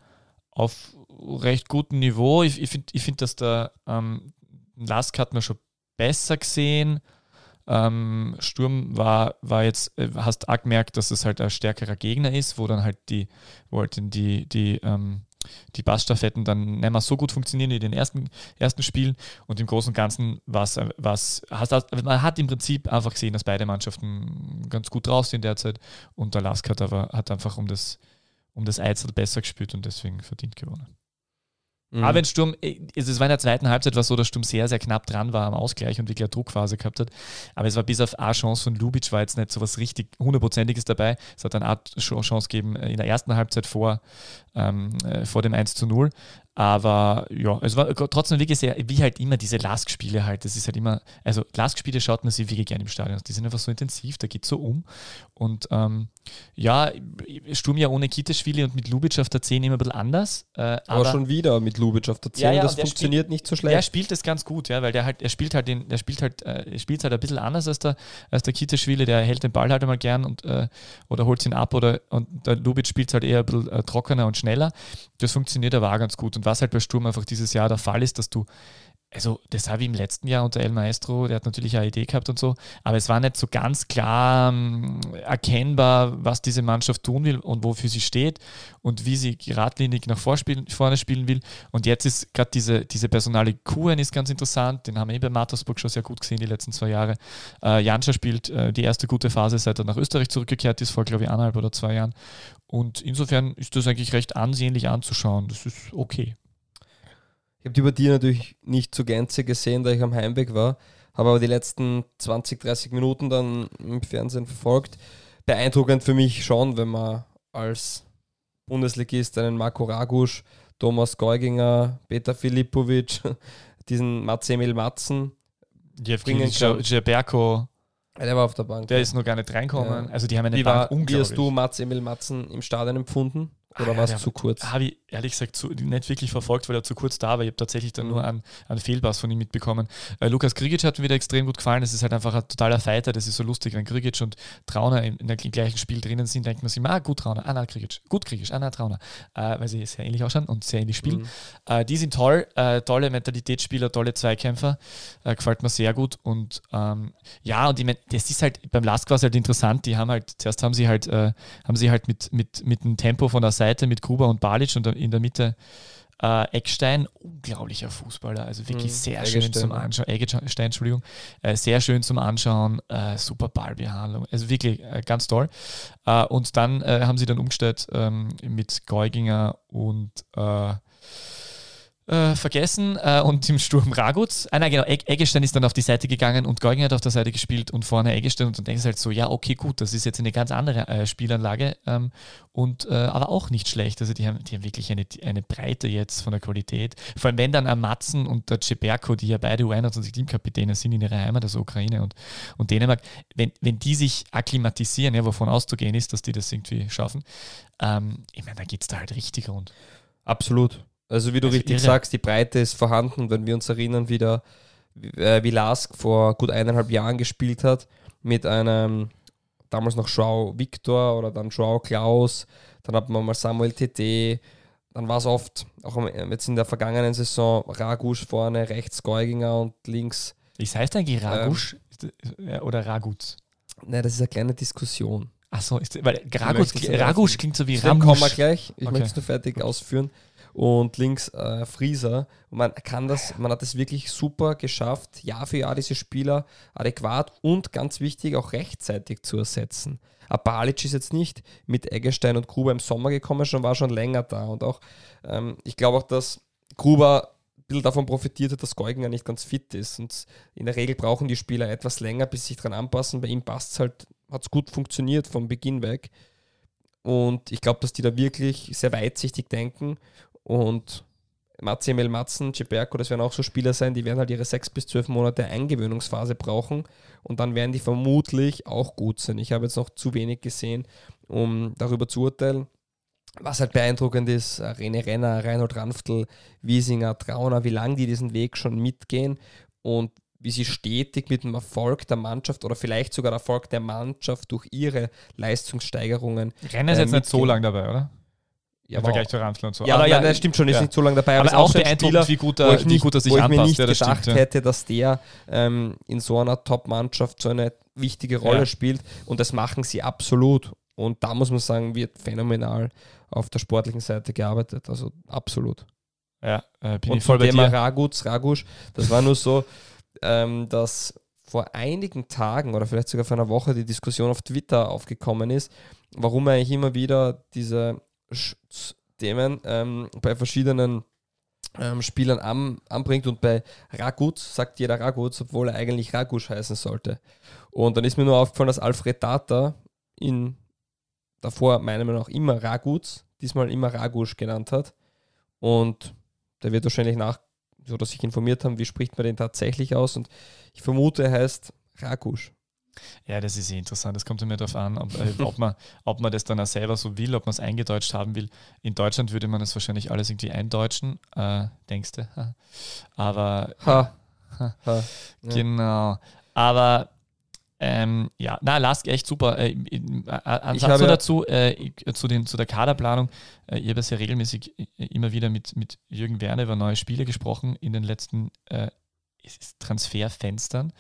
auf recht gutem Niveau. Ich, ich finde, ich find, dass der ähm, Lask hat man schon besser gesehen. Ähm, Sturm war, war jetzt, äh, hast auch gemerkt, dass es halt ein stärkerer Gegner ist, wo dann halt die, wo halt die, die, ähm, die Bassstaffetten dann nicht mehr so gut funktionieren wie in den ersten, ersten Spielen. Und im Großen und Ganzen was, was hast, man hat im Prinzip einfach gesehen, dass beide Mannschaften ganz gut drauf sind derzeit. Und der Lask hat aber hat einfach um das, um das Eizel besser gespielt und deswegen verdient gewonnen. Mhm. Aber wenn Sturm, äh, es war in der zweiten Halbzeit war so, dass Sturm sehr, sehr knapp dran war am Ausgleich und wirklich eine Druckphase gehabt hat. Aber es war bis auf eine Chance von Lubitsch war jetzt nicht so was richtig hundertprozentiges dabei. Es hat eine Art Chance gegeben äh, in der ersten Halbzeit vor, ähm, äh, vor dem 1 zu 0. Aber ja, es war trotzdem wirklich sehr, wie halt immer diese Lask-Spiele halt. Das ist halt immer, also Lask-Spiele schaut man sich wirklich gerne im Stadion. Die sind einfach so intensiv, da geht es so um. Und ähm, ja, Sturm ja ohne Kiteschwili und mit Lubitsch auf der 10 immer ein bisschen anders. Äh, aber, aber, schon wieder mit Lubitsch auf der 10, ja, ja, das funktioniert spielt, nicht so schlecht. Er spielt das ganz gut, ja, weil der halt, er spielt halt den, er spielt halt, äh, er spielt halt ein bisschen anders als der, als der Kiteschwili, der hält den Ball halt einmal gern und äh, oder holt ihn ab oder und der Lubitsch spielt halt eher ein bisschen äh, trockener und schneller. Das funktioniert aber auch ganz gut. Und was halt bei Sturm einfach dieses Jahr der Fall ist, dass du also das habe ich im letzten Jahr unter El Maestro, der hat natürlich eine Idee gehabt und so, aber es war nicht so ganz klar ähm, erkennbar, was diese Mannschaft tun will und wofür sie steht und wie sie geradlinig nach vorne spielen will. Und jetzt ist gerade diese, diese personale Kuren ist ganz interessant, den haben wir eh bei Mattersburg schon sehr gut gesehen die letzten zwei Jahre. Äh, Janscha spielt äh, die erste gute Phase, seit er nach Österreich zurückgekehrt ist, vor glaube ich eineinhalb oder zwei Jahren. Und insofern ist das eigentlich recht ansehnlich anzuschauen. Das ist okay. Ich habe die Partie natürlich nicht zur Gänze gesehen, da ich am Heimweg war, habe aber die letzten 20, 30 Minuten dann im Fernsehen verfolgt. Beeindruckend für mich schon, wenn man als Bundesligist einen Marco Ragusch, Thomas Geuginger, Peter Filipovic, diesen Mats Emil Matzen bringen kann. Gerberko. Der war auf der Bank. Der ist noch gar nicht reinkommen. Ja. Also die haben eine wie Bank war, Wie hast du Mats Emil Matzen im Stadion empfunden? Oder ah, war es zu kurz? Habe ich ehrlich gesagt zu, nicht wirklich verfolgt, weil er zu kurz da war. Ich habe tatsächlich dann mhm. nur einen, einen Fehlpass von ihm mitbekommen. Äh, Lukas Grigic hat mir wieder extrem gut gefallen. Das ist halt einfach ein totaler Fighter. Das ist so lustig, wenn Grigic und Trauner in, in der gleichen Spiel drinnen sind, denkt man sich, ah, gut Trauner, ah, na, Grigic, gut Grigic, ah, na, Trauner. Äh, weil sie sehr ähnlich ausschauen und sehr ähnlich spielen. Mhm. Äh, die sind toll, äh, tolle Mentalitätsspieler, tolle Zweikämpfer. Äh, gefällt mir sehr gut. Und ähm, ja, und ich meine, das ist halt, beim Lask war es halt interessant. Die haben halt, zuerst haben sie halt, äh, haben sie halt mit, mit, mit dem Tempo von der Seite, mit Gruber und Balic und in der Mitte äh, Eckstein, unglaublicher Fußballer, also wirklich mhm, sehr schön zum Anschauen. Eggestein, Entschuldigung, äh, sehr schön zum Anschauen, äh, super Ballbehandlung, also wirklich äh, ganz toll. Äh, und dann äh, haben sie dann umgestellt ähm, mit Geuginger und äh, vergessen äh, und im Sturm Raguz. Ah, nein, genau, Egg Eggestein ist dann auf die Seite gegangen und Geugen hat auf der Seite gespielt und vorne Eggestein und dann denkst du halt so, ja, okay, gut, das ist jetzt eine ganz andere äh, Spielanlage ähm, und äh, aber auch nicht schlecht. Also die haben, die haben wirklich eine, eine Breite jetzt von der Qualität. Vor allem wenn dann am Matzen und der Ceberko, die ja beide U21 Teamkapitäne sind in ihrer Heimat, also Ukraine und, und Dänemark, wenn, wenn die sich akklimatisieren, ja, wovon auszugehen ist, dass die das irgendwie schaffen, ähm, ich meine, da geht es da halt richtig rund. Absolut. Also wie du also richtig irre. sagst, die Breite ist vorhanden. Wenn wir uns erinnern, wie, der, äh, wie Lask vor gut eineinhalb Jahren gespielt hat, mit einem damals noch Joao Victor oder dann Joao Klaus, dann hat man mal Samuel TT, dann war es oft, auch jetzt in der vergangenen Saison, Ragusch vorne, rechts Geuginger und links. Ist heißt eigentlich Ragusch ähm, oder Raguz? Nein, das ist eine kleine Diskussion. Achso, weil Ragusch klingt so wie Ramusch. kommen wir gleich. Ich okay. möchte es nur fertig ausführen und links äh, Frieser. Man kann das, man hat es wirklich super geschafft, Jahr für Jahr diese Spieler adäquat und ganz wichtig auch rechtzeitig zu ersetzen. Abalic ist jetzt nicht mit Eggestein und Gruber im Sommer gekommen, schon war schon länger da. Und auch, ähm, ich glaube auch, dass Gruber ein bisschen davon profitiert hat, dass Geugen ja nicht ganz fit ist. Und in der Regel brauchen die Spieler etwas länger, bis sie sich daran anpassen. Bei ihm passt es halt, hat es gut funktioniert vom Beginn weg. Und ich glaube, dass die da wirklich sehr weitsichtig denken und Matze Emil Matzen, Ciberco, das werden auch so Spieler sein, die werden halt ihre sechs bis zwölf Monate Eingewöhnungsphase brauchen und dann werden die vermutlich auch gut sein. Ich habe jetzt noch zu wenig gesehen, um darüber zu urteilen. Was halt beeindruckend ist, äh, René Renner, Reinhold Ranftl, Wiesinger, Trauner, wie lange die diesen Weg schon mitgehen und wie sie stetig mit dem Erfolg der Mannschaft oder vielleicht sogar Erfolg der Mannschaft durch ihre Leistungssteigerungen. Renner ist äh, jetzt nicht so lange dabei, oder? Ja, Im Vergleich zu Ramsler und so. Ja, aber ja, das stimmt schon, ist ja. nicht so lange dabei. Aber, aber auch, auch beeindruckend, wie gut er, wie gut er sich wo anpasst. ich mir nicht gedacht stimmt, hätte, dass der ähm, in so einer Top-Mannschaft so eine wichtige Rolle spielt. Und das machen sie absolut. Und da muss man sagen, wird phänomenal auf der sportlichen Seite gearbeitet. Also absolut. Ja, äh, bin und ich voll bei Thema dir. Raguts, Ragusch, das war nur so, ähm, dass vor einigen Tagen oder vielleicht sogar vor einer Woche die Diskussion auf Twitter aufgekommen ist, warum er eigentlich immer wieder diese Themen ähm, bei verschiedenen ähm, Spielern an, anbringt und bei Raguz sagt jeder Raguz, obwohl er eigentlich Ragusch heißen sollte. Und dann ist mir nur aufgefallen, dass Alfred Tata ihn davor meiner Meinung nach immer Raguz, diesmal immer Ragusch genannt hat. Und der wird wahrscheinlich nach oder sich informiert haben, wie spricht man den tatsächlich aus. Und ich vermute, er heißt Rakusch. Ja, das ist eh interessant. Das kommt immer darauf an, ob, äh, ob, man, ob man das dann auch selber so will, ob man es eingedeutscht haben will. In Deutschland würde man das wahrscheinlich alles irgendwie eindeutschen, äh, denkst du? Aber ha. Ha. Ha. genau. Aber ähm, ja, na, Lask echt super. Äh, Ansatz habe- dazu, äh, zu, den, zu der Kaderplanung. Äh, ich habe ja sehr regelmäßig äh, immer wieder mit, mit Jürgen Werner über neue Spiele gesprochen in den letzten äh, es Transferfenstern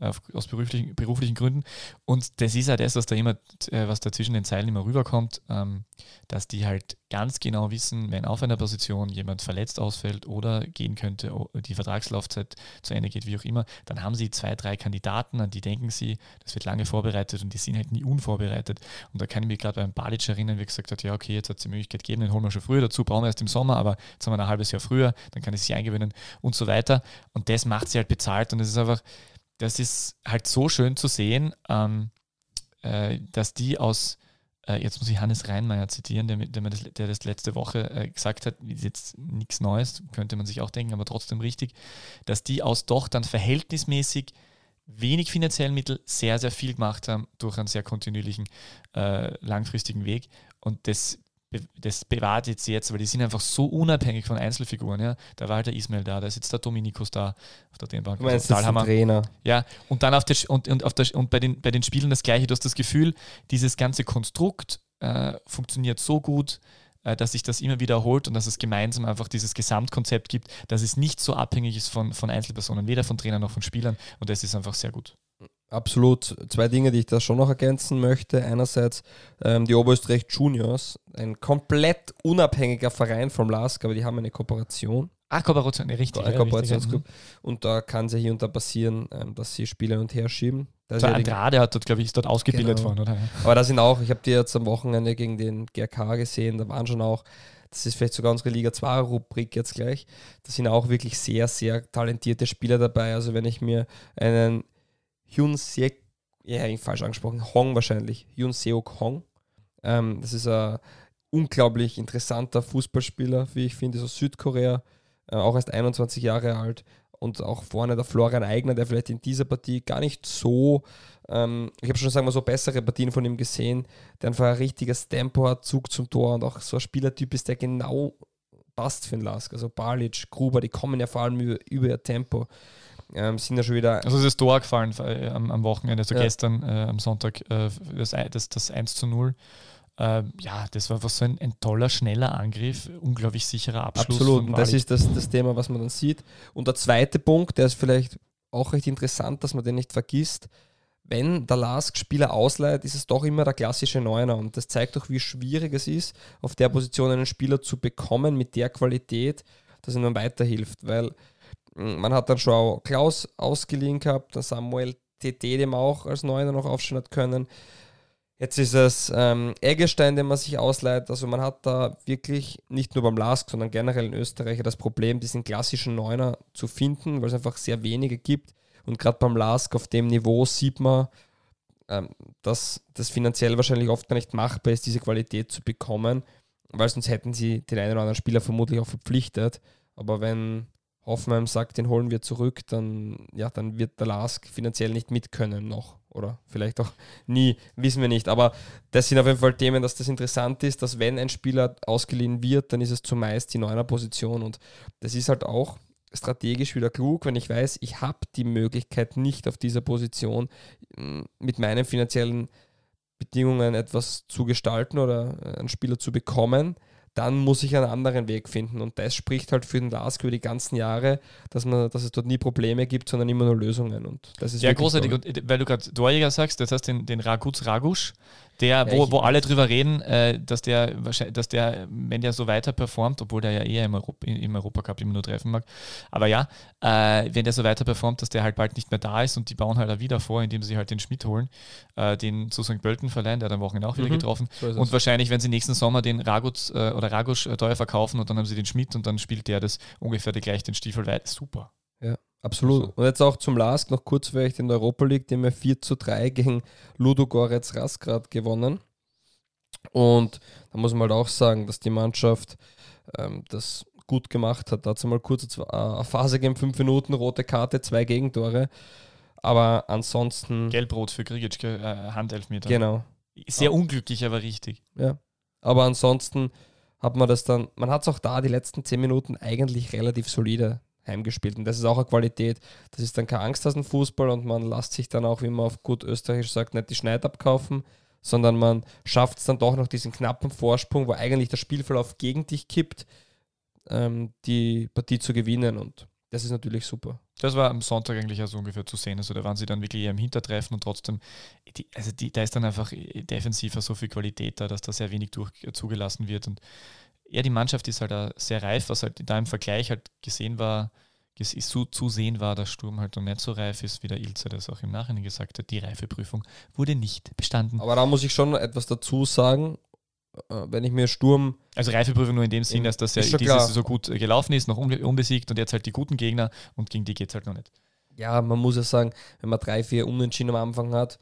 aus beruflichen, beruflichen Gründen. Und das ist ja das, was da immer, äh, was da zwischen den Zeilen immer rüberkommt, ähm, dass die halt ganz genau wissen, wenn auf einer Position jemand verletzt ausfällt oder gehen könnte, die Vertragslaufzeit zu Ende geht, wie auch immer, dann haben sie zwei, drei Kandidaten, an die denken sie, das wird lange vorbereitet und die sind halt nie unvorbereitet. Und da kann ich mich gerade beim Balic erinnern, wie gesagt hat, ja, okay, jetzt hat es die Möglichkeit gegeben, den holen wir schon früher dazu, brauchen wir erst im Sommer, aber jetzt haben wir ein halbes Jahr früher, dann kann ich sich eingewöhnen und so weiter. Und das macht sie halt bezahlt und es ist einfach, das ist halt so schön zu sehen, ähm, äh, dass die aus, äh, jetzt muss ich Hannes Reinmeier zitieren, der, der, das, der das letzte Woche äh, gesagt hat, ist jetzt nichts Neues, könnte man sich auch denken, aber trotzdem richtig, dass die aus doch dann verhältnismäßig wenig finanziellen Mittel sehr, sehr viel gemacht haben durch einen sehr kontinuierlichen, äh, langfristigen Weg. Und das, das bewahrt jetzt jetzt, weil die sind einfach so unabhängig von Einzelfiguren. Ja. Da war halt der Ismail da, da ist jetzt der Dominikus da auf der Dehnbank. Du meinst Also jetzt den Dahlhammer. Trainer. Ja, und dann auf der, und, und, auf der, und bei, den, bei den Spielen das Gleiche. Du hast das Gefühl, dieses ganze Konstrukt äh, funktioniert so gut, äh, dass sich das immer wiederholt und dass es gemeinsam einfach dieses Gesamtkonzept gibt, dass es nicht so abhängig ist von, von Einzelpersonen, weder von Trainern noch von Spielern. Und das ist einfach sehr gut. Absolut. Zwei Dinge, die ich da schon noch ergänzen möchte. Einerseits ähm, die Oberösterreich Juniors, ein komplett unabhängiger Verein vom LASK, aber die haben eine Kooperation, Ah, Kooperation, ne, richtig. ein ja, Kooperationsclub. richtig, Und da kann es ja hier und da passieren, ähm, dass sie Spieler hin und her schieben. Da ja. ist So ja die- Andrade hat dort, glaube ich, ist dort ausgebildet Genau. worden, oder? Aber da sind auch, ich habe die jetzt am Wochenende gegen den GRK gesehen, da waren schon auch, das ist vielleicht sogar unsere Liga 2 Rubrik jetzt gleich, da sind auch wirklich sehr, sehr talentierte Spieler dabei. Also wenn ich mir einen Hyun Seok, ja, ich falsch angesprochen, Hong wahrscheinlich, Hyun Seok Hong, ähm, das ist ein unglaublich interessanter Fußballspieler, wie ich finde, so Südkorea, äh, auch erst 21 Jahre alt und auch vorne der Florian Eigner, der vielleicht in dieser Partie gar nicht so, ähm, ich habe schon sagen wir so bessere Partien von ihm gesehen, der einfach ein richtiges Tempo hat, Zug zum Tor und auch so ein Spielertyp ist, der genau passt für den Lask. Also Balic, Gruber, die kommen ja vor allem über, über ihr Tempo. Ähm, sind ja schon wieder Also es ist Tor gefallen äh, am, am Wochenende, also Ja. gestern äh, am Sonntag, äh, das, das, das 1 zu 0. Ähm, ja, das war einfach so ein, ein toller, schneller Angriff, unglaublich sicherer Abschluss. Absolut, und das ist das, das Thema, was man dann sieht. Und der zweite Punkt, der ist vielleicht auch recht interessant, dass man den nicht vergisst. Wenn der Lask Spieler ausleiht, ist es doch immer der klassische Neuner. Und das zeigt doch, wie schwierig es ist, auf der Position einen Spieler zu bekommen mit der Qualität, dass ihm dann weiterhilft. Weil man hat dann schon auch Klaus ausgeliehen gehabt, der Samuel TT, dem auch als Neuner noch aufstehen hat können. Jetzt ist es ähm, Eggestein, den man sich ausleiht. Also man hat da wirklich nicht nur beim LASK, sondern generell in Österreich das Problem, diesen klassischen Neuner zu finden, weil es einfach sehr wenige gibt. Und gerade beim LASK auf dem Niveau sieht man, ähm, dass das finanziell wahrscheinlich oft gar nicht machbar ist, diese Qualität zu bekommen, weil sonst hätten sie den einen oder anderen Spieler vermutlich auch verpflichtet. Aber wenn Hoffenheim sagt, den holen wir zurück, dann, ja, dann wird der LASK finanziell nicht mit können noch. Oder vielleicht auch nie, wissen wir nicht. Aber das sind auf jeden Fall Themen, dass das interessant ist, dass wenn ein Spieler ausgeliehen wird, dann ist es zumeist die neuner Position. Und das ist halt auch strategisch wieder klug, wenn ich weiß, ich habe die Möglichkeit nicht auf dieser Position mm, mit meinen finanziellen Bedingungen etwas zu gestalten oder äh, einen Spieler zu bekommen, dann muss ich einen anderen Weg finden. Und das spricht halt für den Lask über die ganzen Jahre, dass, man, dass es dort nie Probleme gibt, sondern immer nur Lösungen. Und das ist Ja, großartig. toll. Und äh, weil du gerade Torjäger sagst, das heißt den, den Raguts Ragusch, der, wo, wo alle drüber reden, äh, dass der wahrscheinlich, dass der, wenn der so weiter performt, obwohl der ja eher im, Europa, im Europacup immer nur treffen mag, aber ja, äh, wenn der so weiter performt, dass der halt bald nicht mehr da ist und die bauen halt auch wieder vor, indem sie halt den Schmidt holen, äh, den zu St. Pölten verleihen, der hat am Wochenende auch wieder Mhm. getroffen. So. Und wahrscheinlich, wenn sie nächsten Sommer den Raguts äh, oder Ragusch äh, teuer verkaufen und dann haben sie den Schmidt und dann spielt der das ungefähr gleich den Stiefel weit. Super. Ja, absolut. Also- Und jetzt auch zum Lask noch kurz vielleicht in der Europa League, dem wir 4 zu 3 gegen Ludo Goretz Rasgrad gewonnen. Und da muss man halt auch sagen, dass die Mannschaft ähm, das gut gemacht hat. Da hat es mal kurz äh, eine Phase gegeben, fünf Minuten, rote Karte, zwei Gegentore. Aber ansonsten. Gelbrot für Grigic, äh, Handelfmeter. Genau. Sehr unglücklich, aber richtig. Ja. Aber ansonsten hat man das dann, man hat es auch da die letzten zehn Minuten eigentlich relativ solide heimgespielt. Und das ist auch eine Qualität. Das ist dann kein Angsthasen-Fußball und man lässt sich dann auch, wie man auf gut österreichisch sagt, nicht die Schneid abkaufen, sondern man schafft es dann doch noch diesen knappen Vorsprung, wo eigentlich der Spielverlauf gegen dich kippt, ähm, die Partie zu gewinnen. Und das ist natürlich super. Das war am Sonntag eigentlich auch so ungefähr zu sehen. Also da waren sie dann wirklich im Hintertreffen und trotzdem, die, also die, da ist dann einfach defensiver so viel Qualität da, dass da sehr wenig durch, zugelassen wird. Und ja, die Mannschaft ist halt auch sehr reif, was halt da im Vergleich halt gesehen war, zu, zu sehen war, dass Sturm halt noch nicht so reif ist, wie der Ilze das auch im Nachhinein gesagt hat. Die Reifeprüfung wurde nicht bestanden. Aber da muss ich schon etwas dazu sagen, äh, wenn ich mir Sturm. Also Reifeprüfung nur in dem Sinn, dass das ja dieses so gut gelaufen ist, noch unbesiegt und jetzt halt die guten Gegner und gegen die geht es halt noch nicht. Ja, man muss ja sagen, wenn man drei, vier Unentschieden am Anfang hat,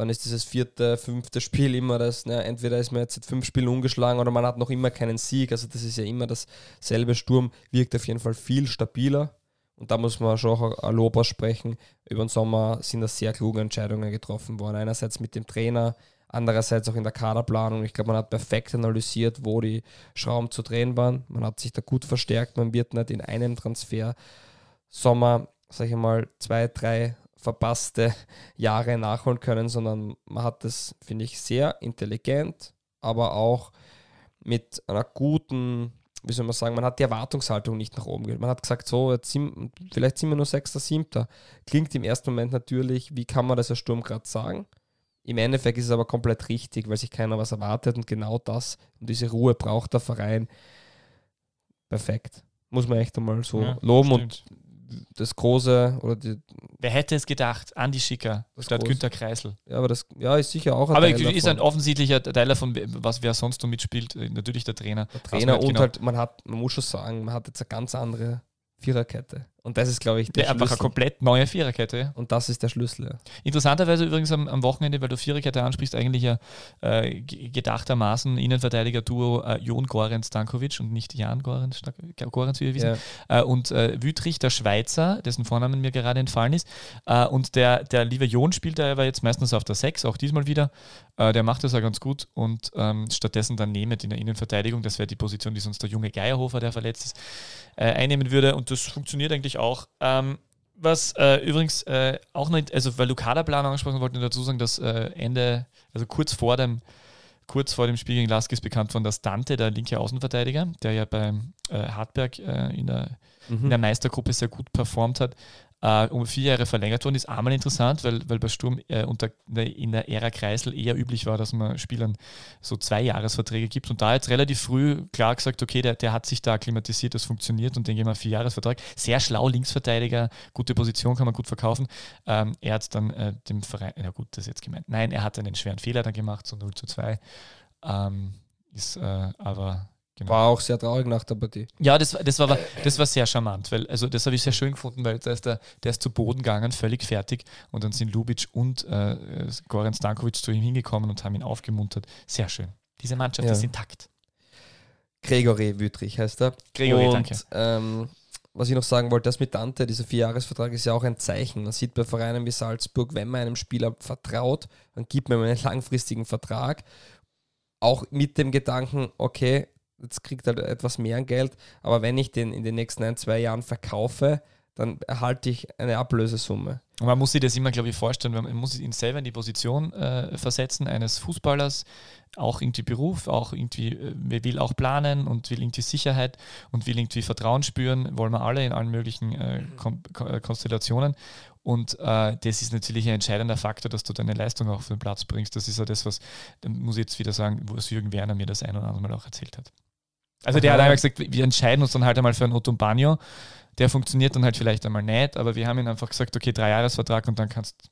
dann ist dieses vierte, fünfte Spiel immer das, ne, entweder ist man jetzt seit fünf Spielen ungeschlagen oder man hat noch immer keinen Sieg. Also das ist ja immer dasselbe. Sturm wirkt auf jeden Fall viel stabiler. Und da muss man schon auch ein Lob aussprechen. Über den Sommer sind da sehr kluge Entscheidungen getroffen worden. Einerseits mit dem Trainer, andererseits auch in der Kaderplanung. Ich glaube, man hat perfekt analysiert, wo die Schrauben zu drehen waren. Man hat sich da gut verstärkt. Man wird nicht in einem Transfer Sommer, sage ich mal, zwei, drei verpasste Jahre nachholen können, sondern man hat das, finde ich, sehr intelligent, aber auch mit einer guten, wie soll man sagen, man hat die Erwartungshaltung nicht nach oben gehört. Man hat gesagt, so, sind, vielleicht sind wir nur Sechster, Siebter. Klingt im ersten Moment natürlich, wie kann man das als Sturm gerade sagen? Im Endeffekt ist es aber komplett richtig, weil sich keiner was erwartet und genau das und diese Ruhe braucht der Verein. Perfekt. Muss man echt einmal so ja, loben stimmt. und das große oder die, Wer hätte es gedacht? Andi Schicker statt große. Günter Kreisel. Ja, aber das ja, ist sicher auch ein Aber Teil ist davon. ein offensichtlicher Teil davon, was wer sonst noch mitspielt. Äh, natürlich der Trainer. Der Trainer und genau halt, man hat, man muss schon sagen, man hat jetzt eine ganz andere Viererkette. Und das ist, glaube ich, der, der Einfach eine komplett neue Viererkette. Und das ist der Schlüssel. Ja. Interessanterweise übrigens am, am, Wochenende, weil du Viererkette ansprichst, eigentlich ja äh, gedachtermaßen Innenverteidiger-Duo äh, Jon Gorenz Dankovic und nicht Jan Gorenz, Gorenz wie wir wissen. Ja. Äh, und äh, Wütrich, der Schweizer, dessen Vornamen mir gerade entfallen ist. Äh, und der, der liebe Jon spielt da aber jetzt meistens auf der 6, auch diesmal wieder. Äh, der macht das ja ganz gut und ähm, stattdessen dann Nehmet in der Innenverteidigung, das wäre die Position, die sonst der junge Geierhofer, der verletzt ist, einnehmen würde. Und das funktioniert eigentlich auch. Ähm, was äh, übrigens äh, auch noch, also weil du Kaderplan angesprochen wollten, dazu sagen, dass äh, Ende, also kurz vor dem, kurz vor dem Spiel gegen Laskis bekannt worden, dass Dante, der linke Außenverteidiger, der ja beim äh, Hartberg äh, in, der, mhm. in der Meistergruppe sehr gut performt hat, äh, um vier Jahre verlängert worden ist. Einmal interessant, weil, weil bei Sturm äh, unter, in der Ära Kreisel eher üblich war, dass man Spielern so zwei Jahresverträge gibt. Und da jetzt relativ früh klar gesagt, okay, der, der hat sich da akklimatisiert, das funktioniert und den geben wir einen Vierjahresvertrag. Sehr schlau, Linksverteidiger, gute Position, kann man gut verkaufen. Ähm, er hat dann äh, dem Verein, na gut, das ist jetzt gemeint. Nein, er hat einen schweren Fehler dann gemacht, so 0 zu 2. Ähm, ist äh, aber Genau. War auch sehr traurig nach der Partie. Ja, das, das, war, das war sehr charmant, weil also das habe ich sehr schön gefunden, weil da ist der, der ist zu Boden gegangen, völlig fertig und dann sind Lubic und äh, Goran Stankovic zu ihm hingekommen und haben ihn aufgemuntert. Sehr schön. Diese Mannschaft ja. ist intakt. Gregory Wüttrich heißt er. Gregory, und, danke. Ähm, was ich noch sagen wollte, das mit Dante, dieser Vierjahresvertrag ist ja auch ein Zeichen. Man sieht bei Vereinen wie Salzburg, wenn man einem Spieler vertraut, dann gibt man ihm einen langfristigen Vertrag. Auch mit dem Gedanken, okay, jetzt kriegt er etwas mehr Geld, aber wenn ich den in den nächsten ein, zwei Jahren verkaufe, dann erhalte ich eine Ablösesumme. Und man muss sich das immer, glaube ich, vorstellen, man muss ihn selber in die Position äh, versetzen eines Fußballers, auch irgendwie Beruf, auch irgendwie äh, will auch planen und will irgendwie Sicherheit und will irgendwie Vertrauen spüren, wollen wir alle in allen möglichen äh, Kon äh, Konstellationen. Und äh, das ist natürlich ein entscheidender Faktor, dass du deine Leistung auch auf den Platz bringst. Das ist ja das, was, muss ich jetzt wieder sagen, was Jürgen Werner mir das ein oder andere Mal auch erzählt hat. Also der Aha. hat einmal gesagt, wir entscheiden uns dann halt einmal für einen Otto Bagno. Der funktioniert dann halt vielleicht einmal nicht, aber wir haben ihn einfach gesagt, okay, Dreijahresvertrag und dann kannst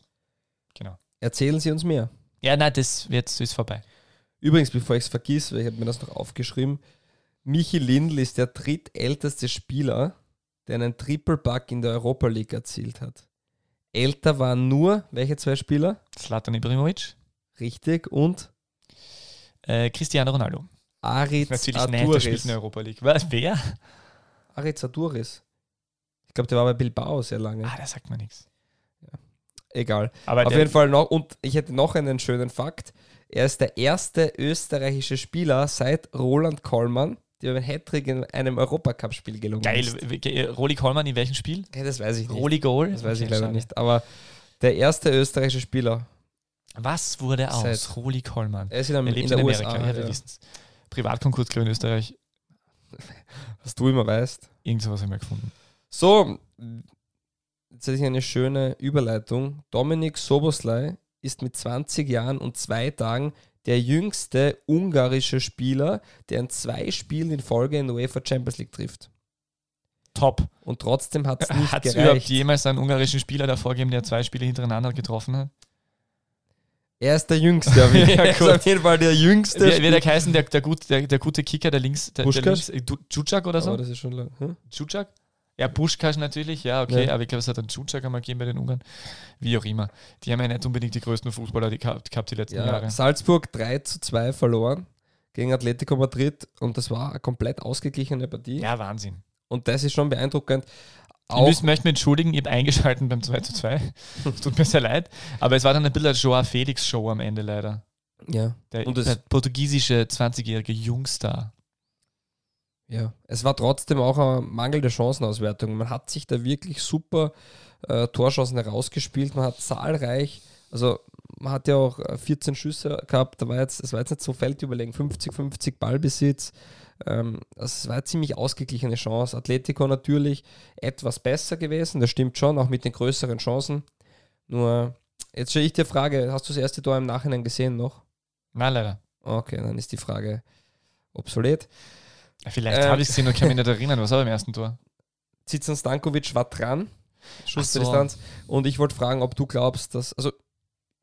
Genau. Erzählen Sie uns mehr. Ja, nein, das jetzt ist vorbei. Übrigens, bevor ich es vergiss, weil ich habe mir das noch aufgeschrieben, Michi Lindl ist der drittälteste Spieler, der einen Triple-Bug in der Europa League erzielt hat. Älter waren nur welche zwei Spieler? Slatan Ibrahimovic. Richtig, und? Äh, Cristiano Ronaldo. Aritz Natürlich nicht, der spielt in der Europa League. Was, wer? Arizaturis. Ich glaube, der war bei Bilbao sehr lange. Ah, der sagt mir nichts. Egal. Aber Auf jeden Fall noch, und ich hätte noch einen schönen Fakt. Er ist der erste österreichische Spieler seit Roland Kollmann, der einen Hattrick in einem Europacup-Spiel gelungen geil. ist. W- ge- Roli Kollmann in welchem Spiel? Ja, das weiß ich nicht. Roli Goal? Das weiß ich leider schade. nicht. Aber der erste österreichische Spieler. Was wurde aus Seit- Roli Kollmann? Er ist in, einem, Er in lebt in USA. Amerika, ja, wir ja. wissen es. Privatkonkurs, glaube ich, in Österreich. Was du immer weißt. Irgend sowas haben wir gefunden. So, jetzt hätte ich eine schöne Überleitung. Dominik Soboslai ist mit 20 Jahren und zwei Tagen der jüngste ungarische Spieler, der in zwei Spielen in Folge in der UEFA Champions League trifft. Top. Und trotzdem hat es nicht Hat es überhaupt gereicht. jemals einen ungarischen Spieler davor gegeben, der zwei Spiele hintereinander getroffen hat? Er ist der Jüngste. Auf jeden, Ja, er ist auf jeden Fall der Jüngste. Wer, wer der heißen, der, der, gut, der, der gute Kicker, der links, der, der links äh, Du- Čučak oder so? Aber das ist schon lang. Hm? Ja, Puschkas natürlich, ja, okay, Ja. aber ich glaube, es hat einen Čučak einmal gegeben bei den Ungarn. Wie auch immer. Die haben ja nicht unbedingt die größten Fußballer die gehabt, gehabt die letzten Ja, Jahre. Salzburg 3 zu 2 verloren gegen Atletico Madrid und das war eine komplett ausgeglichene Partie. Ja, Wahnsinn. Und das ist schon beeindruckend. Ich Auch, müß, möchte mich entschuldigen, ich habe eingeschalten beim 2 zu 2. Es tut mir sehr leid. Aber es war dann ein bisschen eine Joao Felix-Show am Ende leider. ja, Der, Und der portugiesische 20-jährige Jungstar. ja, es war trotzdem auch eine mangelnde Chancenauswertung. Man hat sich da wirklich super äh, Torschancen herausgespielt. Man hat zahlreich, also man hat ja auch äh, 14 Schüsse gehabt. Da war jetzt, es war jetzt nicht so feldüberlegen, 50-50 Ballbesitz. Ähm, es war eine ziemlich ausgeglichene Chance. Atletico natürlich etwas besser gewesen, das stimmt schon, auch mit den größeren Chancen. Nur, jetzt stelle ich dir die Frage, hast du das erste Tor im Nachhinein gesehen noch? Nein, leider. Okay, dann ist die Frage obsolet. Vielleicht Ähm. habe ich es gesehen und kann mich nicht erinnern. Was war beim ersten Tor? Zizan Stankovic war dran, Schuss so. Distanz. Und ich wollte fragen, ob du glaubst, dass, also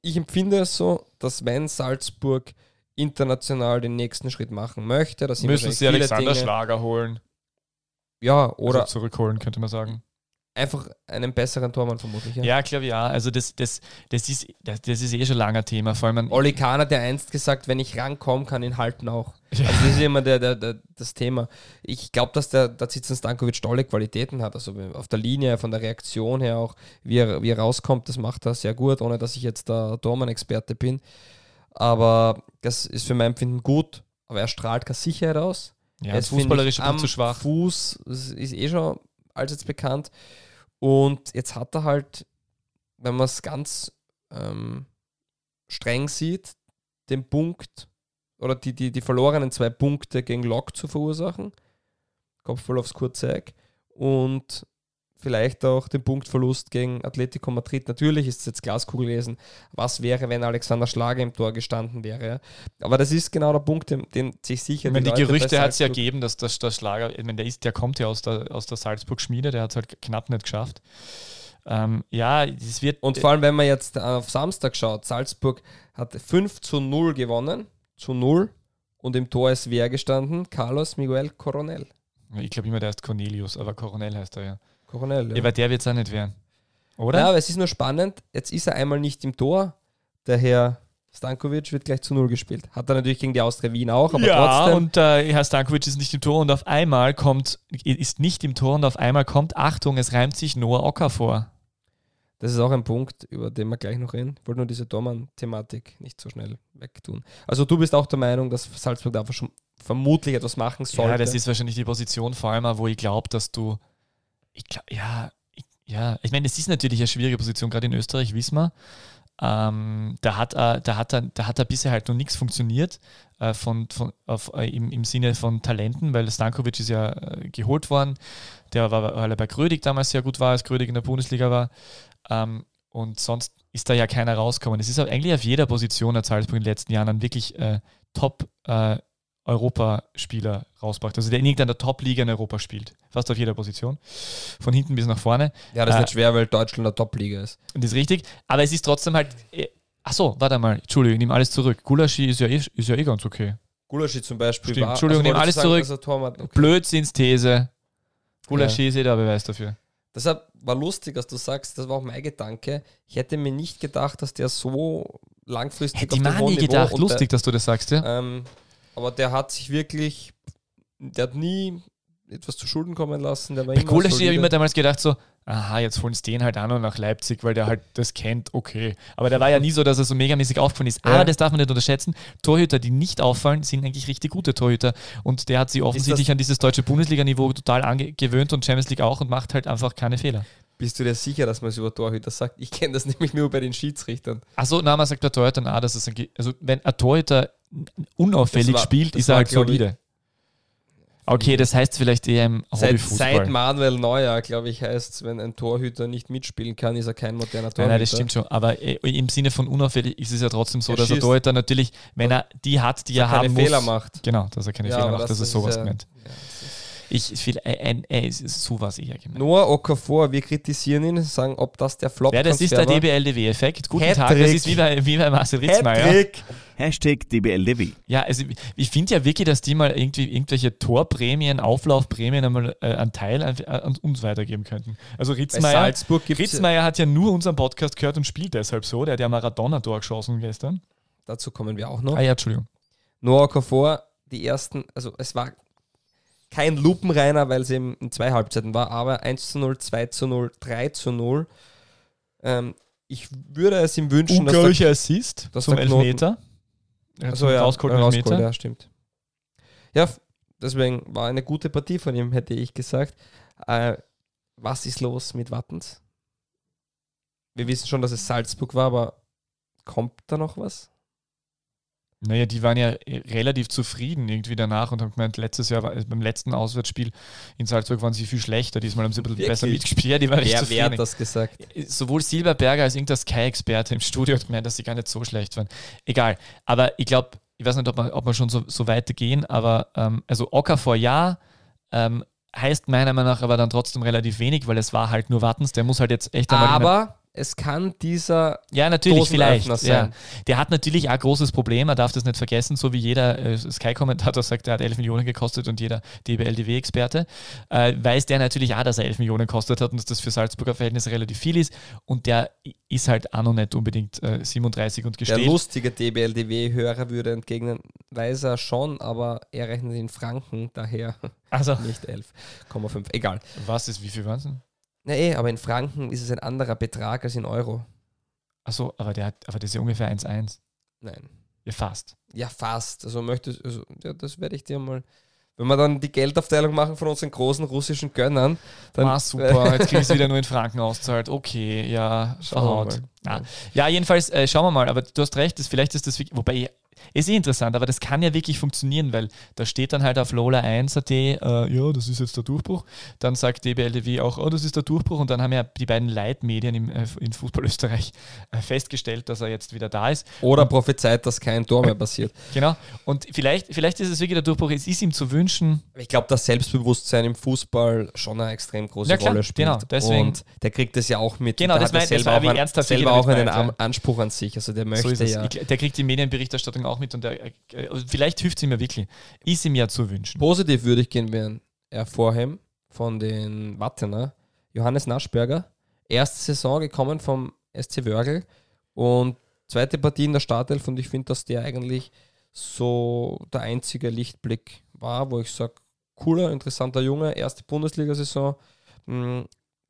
ich empfinde es so, dass wenn Salzburg international den nächsten Schritt machen möchte, dass sie Müssen sie Alexander Dinge, Schlager holen. ja, oder also zurückholen, könnte man sagen. einfach einen besseren Tormann vermutlich. Ja. Ja, glaube ja. Also das, das, das, ist, das, das ist eh schon lange ein Thema. Vor allem Oli Kahn hat ja einst gesagt, wenn ich rankomme, kann ihn halten auch. Ja. Also das ist immer der, der, der, das Thema. Ich glaube, dass der, der Zizan Stankovic tolle Qualitäten hat. Also auf der Linie, von der Reaktion her auch, wie er, wie er rauskommt, das macht er sehr gut, ohne dass ich jetzt der Tormann-Experte bin. Aber das ist für mein Empfinden gut. Aber er strahlt keine Sicherheit aus. ja, er ist fußballerisch bisschen zu am schwach. Fuß das ist eh schon allseits bekannt. Und jetzt hat er halt, wenn man es ganz ähm, streng sieht, den Punkt oder die, die, die verlorenen zwei Punkte gegen Lok zu verursachen. Kopfball aufs kurze Eck. Und vielleicht auch den Punktverlust gegen Atletico Madrid. Natürlich ist es jetzt Glaskugel gewesen. Was wäre, wenn Alexander Schlager im Tor gestanden wäre? Aber das ist genau der Punkt, den, den sich sicher Ich meine, die bei Gerüchte hat es ja gegeben, dass das, der Schlager, ich meine, der, ist, der kommt ja aus der, aus der Salzburg-Schmiede, der hat es halt knapp nicht geschafft. Ähm, ja, es wird. Und vor allem, wenn man jetzt auf Samstag schaut, Salzburg hat 5 zu 0 gewonnen, zu 0. Und im Tor ist wer gestanden? Carlos Miguel Coronel. ich glaube immer, der heißt Cornelius, aber Coronel heißt er ja. Coronel, Ja. ja. Aber der wird es auch nicht werden. Oder? Ja, aber es ist nur spannend, jetzt ist er einmal nicht im Tor. Der Herr Stankovic wird gleich zu 0 gespielt. Hat er natürlich gegen die Austria Wien auch, aber ja, trotzdem. und äh, Herr Stankovic ist nicht im Tor und auf einmal kommt, ist nicht im Tor und auf einmal kommt, Achtung, es reimt sich Noah Ocker vor. Das ist auch ein Punkt, über den wir gleich noch reden. Ich wollte nur diese Dormann-Thematik nicht so schnell wegtun. Also du bist auch der Meinung, dass Salzburg da schon vermutlich etwas machen sollte. Ja, das ist wahrscheinlich die Position vor allem, wo ich glaube, dass du, ich glaube, ja, ich, ja, ich meine, es ist natürlich eine schwierige Position, gerade in Österreich, wissen wir. Ähm, da, hat, äh, da, hat, da, hat da bisher halt noch nichts funktioniert äh, von, von, auf, äh, im, im Sinne von Talenten, weil Stankovic ist ja äh, geholt worden. Der war, weil er bei Grödig damals sehr gut war, als Grödig in der Bundesliga war. Ähm, und sonst ist da ja keiner rausgekommen. Es ist eigentlich auf jeder Position hat Salzburg in den letzten Jahren dann wirklich äh, top äh, Europaspieler rausbracht. Also der in irgendeiner Top-Liga in Europa spielt. Fast auf jeder Position. Von hinten bis nach vorne. ja, das ist äh, nicht schwer, weil Deutschland eine Top-Liga ist. Und das ist richtig. Aber es ist trotzdem halt. Äh, Achso, warte mal. Entschuldigung, ich nehme alles zurück. Gulaschi ist ja eh, ist ja eh ganz okay. Gulaschi zum Beispiel Stimmt, war. Entschuldigung, nehme wolltest alles zurück. Torwart- okay. Blödsinnsthese. Gulaschi ist eh der Beweis dafür. Deshalb war lustig, dass du sagst, das war auch mein Gedanke. Ich hätte mir nicht gedacht, dass der so langfristig Hätte ich mir nie gedacht. und Lustig, dass du das sagst, ja. Ähm, aber der hat sich wirklich, der hat nie, etwas zu Schulden kommen lassen. Der war Bei Kohle habe ich solide. immer damals gedacht so, aha, jetzt holen sie den halt an und nach Leipzig, weil der halt das kennt, okay. Aber der war ja nie so, dass er so megamäßig aufgefallen ist. Aber Ja. das darf man nicht unterschätzen. Torhüter, die nicht auffallen, sind eigentlich richtig gute Torhüter. Und der hat sie offensichtlich an dieses deutsche Bundesliga-Niveau total angewöhnt und Champions League auch und macht halt einfach keine Fehler. Bist du dir sicher, dass man es über Torhüter sagt? Ich kenne das nämlich nur bei den Schiedsrichtern. Achso, na, man sagt bei Torhütern auch, dass es ein, also wenn ein Torhüter unauffällig war- spielt, ist er halt solide. Okay, das heißt vielleicht eher im Seit, seit Manuel Neuer, glaube ich, heißt es, wenn ein Torhüter nicht mitspielen kann, ist er kein moderner Torhüter. Nein, nein, das stimmt schon. Aber äh, im Sinne von unauffällig ist es ja trotzdem so, Er dass schießt. Torhüter natürlich, wenn er die hat, die er Dass er keine haben Fehler muss, macht. Genau, dass er keine Ja, Fehler macht. Das, das ist sowas ja- gemeint. Ja, Ich, will, äh, äh, es ist sowas eher gemeint. Noah Okafor, wir kritisieren ihn, sagen, ob das der flop Ja, das ist der DBLDW-Effekt. Guten Tag, das Hattrick. ist wie bei, wie bei Marcel Ritzmeier. Hattrick. Hashtag DBLDW. Ja, also ich finde ja wirklich, dass die mal irgendwie irgendwelche Torprämien, Auflaufprämien einmal äh, einen Teil an, an uns weitergeben könnten. Also Ritzmeier, Salzburg Ritzmeier hat ja nur unseren Podcast gehört und spielt deshalb so. Der hat ja Maradona-Tor geschossen gestern. dazu kommen wir auch noch. Ah ja, Entschuldigung. Noah Okafor, die ersten, also es war kein Lupenreiner, weil es eben in zwei Halbzeiten war, aber 1 zu 0, 2 zu 0, 3 zu 0. Ähm, ich würde es ihm wünschen, dass der, Assist dass zum Elfmeter. Er hat also, ja, rausgeholt, Elfmeter. ja, stimmt. Ja, deswegen war eine gute Partie von ihm, hätte ich gesagt. Äh, was ist los mit Wattens? Wir wissen schon, dass es Salzburg war, aber kommt da noch was? Naja, die waren ja äh, relativ zufrieden irgendwie danach und haben gemeint, letztes Jahr war, also beim letzten Auswärtsspiel in Salzburg waren sie viel schlechter. Diesmal haben sie ein bisschen Wirklich? besser mitgespielt. Ja, die waren Wer, wer hat das gesagt? Sowohl Silberberger als irgendein Sky-Experte im Studio hat gemeint, dass sie gar nicht so schlecht waren. Egal. Aber ich glaube, ich weiß nicht, ob wir, ob wir schon so, so weitergehen, aber ähm, also Okafor ja, ähm, heißt meiner Meinung nach aber dann trotzdem relativ wenig, weil es war halt nur Wattens, der muss halt jetzt echt einmal in Aber es kann dieser Ja, natürlich, vielleicht. Dosenöffner Ja. sein. Der hat natürlich auch ein großes Problem, er darf das nicht vergessen, so wie jeder äh, Sky-Kommentator sagt, der hat 11 Millionen gekostet und jeder DBLDW-Experte, äh, weiß der natürlich auch, dass er 11 Millionen gekostet hat und dass das für Salzburger Verhältnisse relativ viel ist und der ist halt auch noch nicht unbedingt äh, 37 und Der gestellt. lustige DBLDW-Hörer würde entgegnen, weiß er schon, aber er rechnet in Franken, daher Also, nicht 11,5. Egal. was ist, wie viel waren es denn? Na eh, aber in Franken ist es ein anderer Betrag als in Euro. Achso, aber, der hat, aber das ist ja ungefähr 1,1. Nein. Ja, fast. Ja, fast. Also möchtest also, ja, das werde ich dir mal. Wenn wir dann die Geldaufteilung machen von unseren großen russischen Gönnern, dann. ah, super, jetzt kriege ich es wieder nur in Franken auszahlt. Okay, ja, Schauen verhaut. mal. Ja. ja, jedenfalls, äh, schauen wir mal, aber du hast recht, das, vielleicht ist das, wirklich- wobei, ist eh interessant, aber das kann ja wirklich funktionieren, weil da steht dann halt auf Lola 1.at, äh, ja, das ist jetzt der Durchbruch. Dann sagt DBLDW auch, oh, das ist der Durchbruch. Und dann haben ja die beiden Leitmedien im, äh, in Fußball Österreich äh, festgestellt, dass er jetzt wieder da ist. Oder prophezeit, dass kein Tor mehr passiert. Genau. Und vielleicht, vielleicht ist es wirklich der Durchbruch. Es ist ihm zu wünschen, Ich glaube, dass Selbstbewusstsein im Fußball schon eine extrem große Ja, klar, Rolle spielt. genau, deswegen- Und der kriegt es ja auch mit. Genau, der das ja meint- das selber war auch, wie ein, ernsthaft selber auch einen Anspruch an sich. Also der so möchte es. ja. Ich, der kriegt die Medienberichterstattung auch mit und der, äh, also vielleicht hilft ihm ja wirklich. Ist ihm ja zu wünschen. Positiv würde ich gehen, wären hervorheben von den Wattener. Johannes Naschberger, erste Saison gekommen vom SC Wörgl und zweite Partie in der Startelf und ich finde, dass der eigentlich so der einzige Lichtblick war, wo ich sage, cooler, interessanter Junge, erste Bundesliga-Saison, mh,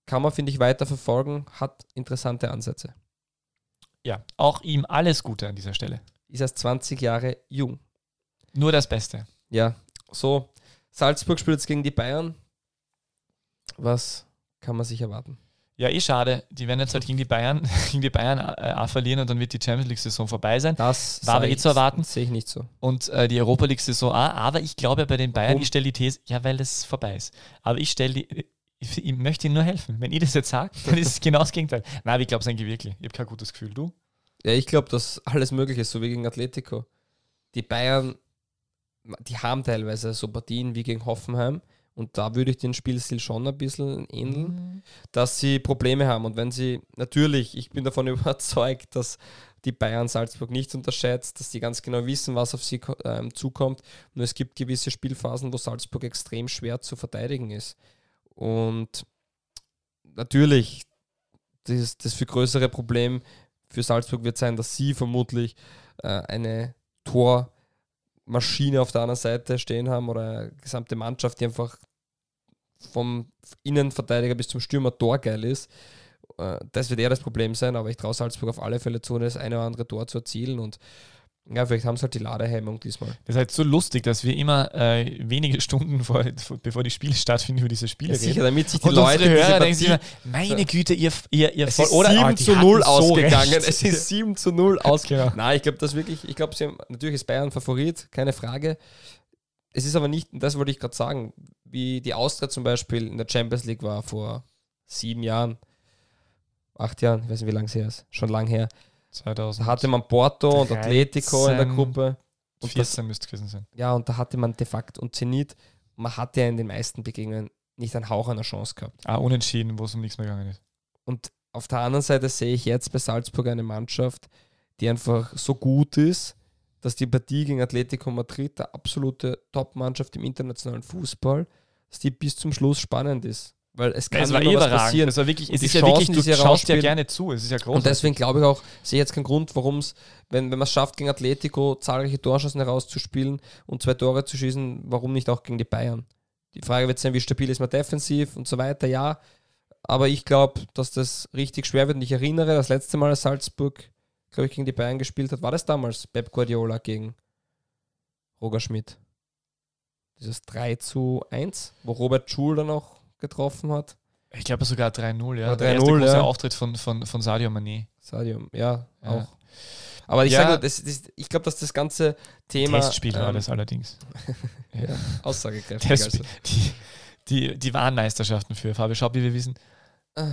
kann man, finde ich, weiter verfolgen, hat interessante Ansätze. Ja, auch ihm alles Gute an dieser Stelle. Ist erst 20 Jahre jung. Nur das Beste. Ja, so, Salzburg spielt jetzt gegen die Bayern. Was kann man sich erwarten? Ja, eh schade. Die werden jetzt halt gegen die Bayern, gegen die Bayern äh, auch verlieren und dann wird die Champions League-Saison vorbei sein. Das War aber eh zu erwarten. Sehe ich nicht so. Und äh, die Europa League-Saison auch. Aber ich glaube bei den Bayern, Warum? ich stelle die These, ja, weil das vorbei ist. Aber ich stelle die. Ich, ich möchte ihnen nur helfen. Wenn ich das jetzt sage, dann ist es genau das Gegenteil. Nein, aber ich glaube es eigentlich wirklich. Ich habe kein gutes Gefühl. Du? Ja, ich glaube, dass alles möglich ist, so wie gegen Atletico. Die Bayern, die haben teilweise so Partien wie gegen Hoffenheim und da würde ich den Spielstil schon ein bisschen ähneln, dass sie Probleme haben und wenn sie, natürlich, ich bin davon überzeugt, dass die Bayern Salzburg nicht unterschätzt, dass die ganz genau wissen, was auf sie ähm, zukommt. Nur es gibt gewisse Spielphasen, wo Salzburg extrem schwer zu verteidigen ist. Und natürlich, das, das viel größere Problem für Salzburg wird sein, dass sie vermutlich äh, eine Tormaschine auf der anderen Seite stehen haben oder eine gesamte Mannschaft, die einfach vom Innenverteidiger bis zum Stürmer torgeil ist. Äh, das wird eher das Problem sein, aber ich traue Salzburg auf alle Fälle zu, das eine oder andere Tor zu erzielen und ja, vielleicht haben sie halt die Ladehemmung diesmal. Das ist halt so lustig, dass wir immer äh, wenige Stunden vor, bevor die Spiele stattfinden, über diese Spiele Ja, reden. sicher, damit sich die Und Leute Hörer denken sich Partie- immer, meine Güte, ihr, ihr, ihr Es voll- ist oder 7 ah, die zu hatten 0 so ausgegangen. recht. Es ist 7 zu 0 ausgegangen. Genau. Nein, ich glaube, das wirklich, ich glaube, sie natürlich ist Bayern Favorit, keine Frage. Es ist aber nicht, das wollte ich gerade sagen, wie die Austria zum Beispiel in der Champions League war vor sieben Jahren, acht Jahren, ich weiß nicht, wie lange es her ist, schon lang her. 2014 Da hatte man Porto und 13, Atletico in der Gruppe. Und das, müsste gewesen sein. ja, und da hatte man de facto und Zenit, man hatte ja in den meisten Begegnungen nicht einen Hauch einer Chance gehabt. Ah, unentschieden, wo es um nichts mehr gegangen ist. Und auf der anderen Seite sehe ich jetzt bei Salzburg eine Mannschaft, die einfach so gut ist, dass die Partie gegen Atletico Madrid, der absolute Top-Mannschaft im internationalen Fußball, dass die bis zum Schluss spannend ist. Weil es kann es war immer was passieren. Es war wirklich, es ist ja Chancen, wirklich, du sie schaust ja gerne zu. Es ist ja groß. Und deswegen glaube ich auch, sehe ich jetzt keinen Grund, warum es, wenn, wenn man es schafft, gegen Atletico zahlreiche Torschancen herauszuspielen und zwei Tore zu schießen, warum nicht auch gegen die Bayern? Die Frage wird sein, wie stabil ist man defensiv und so weiter, ja. Aber ich glaube, dass das richtig schwer wird. Und ich erinnere, das letzte Mal, als Salzburg, glaube ich, gegen die Bayern gespielt hat, war das damals Pep Guardiola gegen Roger Schmidt. Dieses 3 zu 1, wo Robert Schul dann auch getroffen hat. Ich glaube sogar 3-0, ja. Der erste 3-0, große ja. Auftritt von, von, von Sadio Mané. Sadio, ja, Ja. auch. Aber ich Ja. sage, das, das, ich glaube, dass das ganze Thema Testspiel war ähm, das allerdings. ja, aussagekräftig also. Die, die, die waren Meisterschaften für Fabio Schaub, wie wir wissen.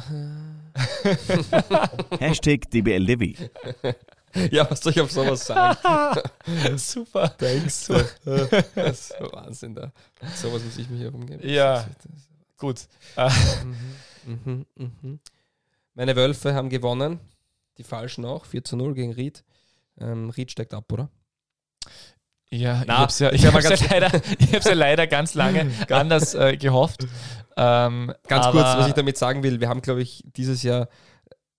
Hashtag DBLDW. Ja, was soll ich auf sowas sagen? Super. Denkst du? das ist so Wahnsinn da. Sowas muss ich mich herumgeben. Ja. Gut. Äh, Mhm, mhm. Meine Wölfe haben gewonnen. Die Falschen auch. 4 zu 0 gegen Ried. Ähm, Ried steigt ab, oder? Ja, Na, ich habe es ja, ich ich hab hab's ja, leider, ich hab's ja leider ganz lange anders äh, gehofft. Ähm, Ganz kurz, was ich damit sagen will. Wir haben, glaube ich, dieses Jahr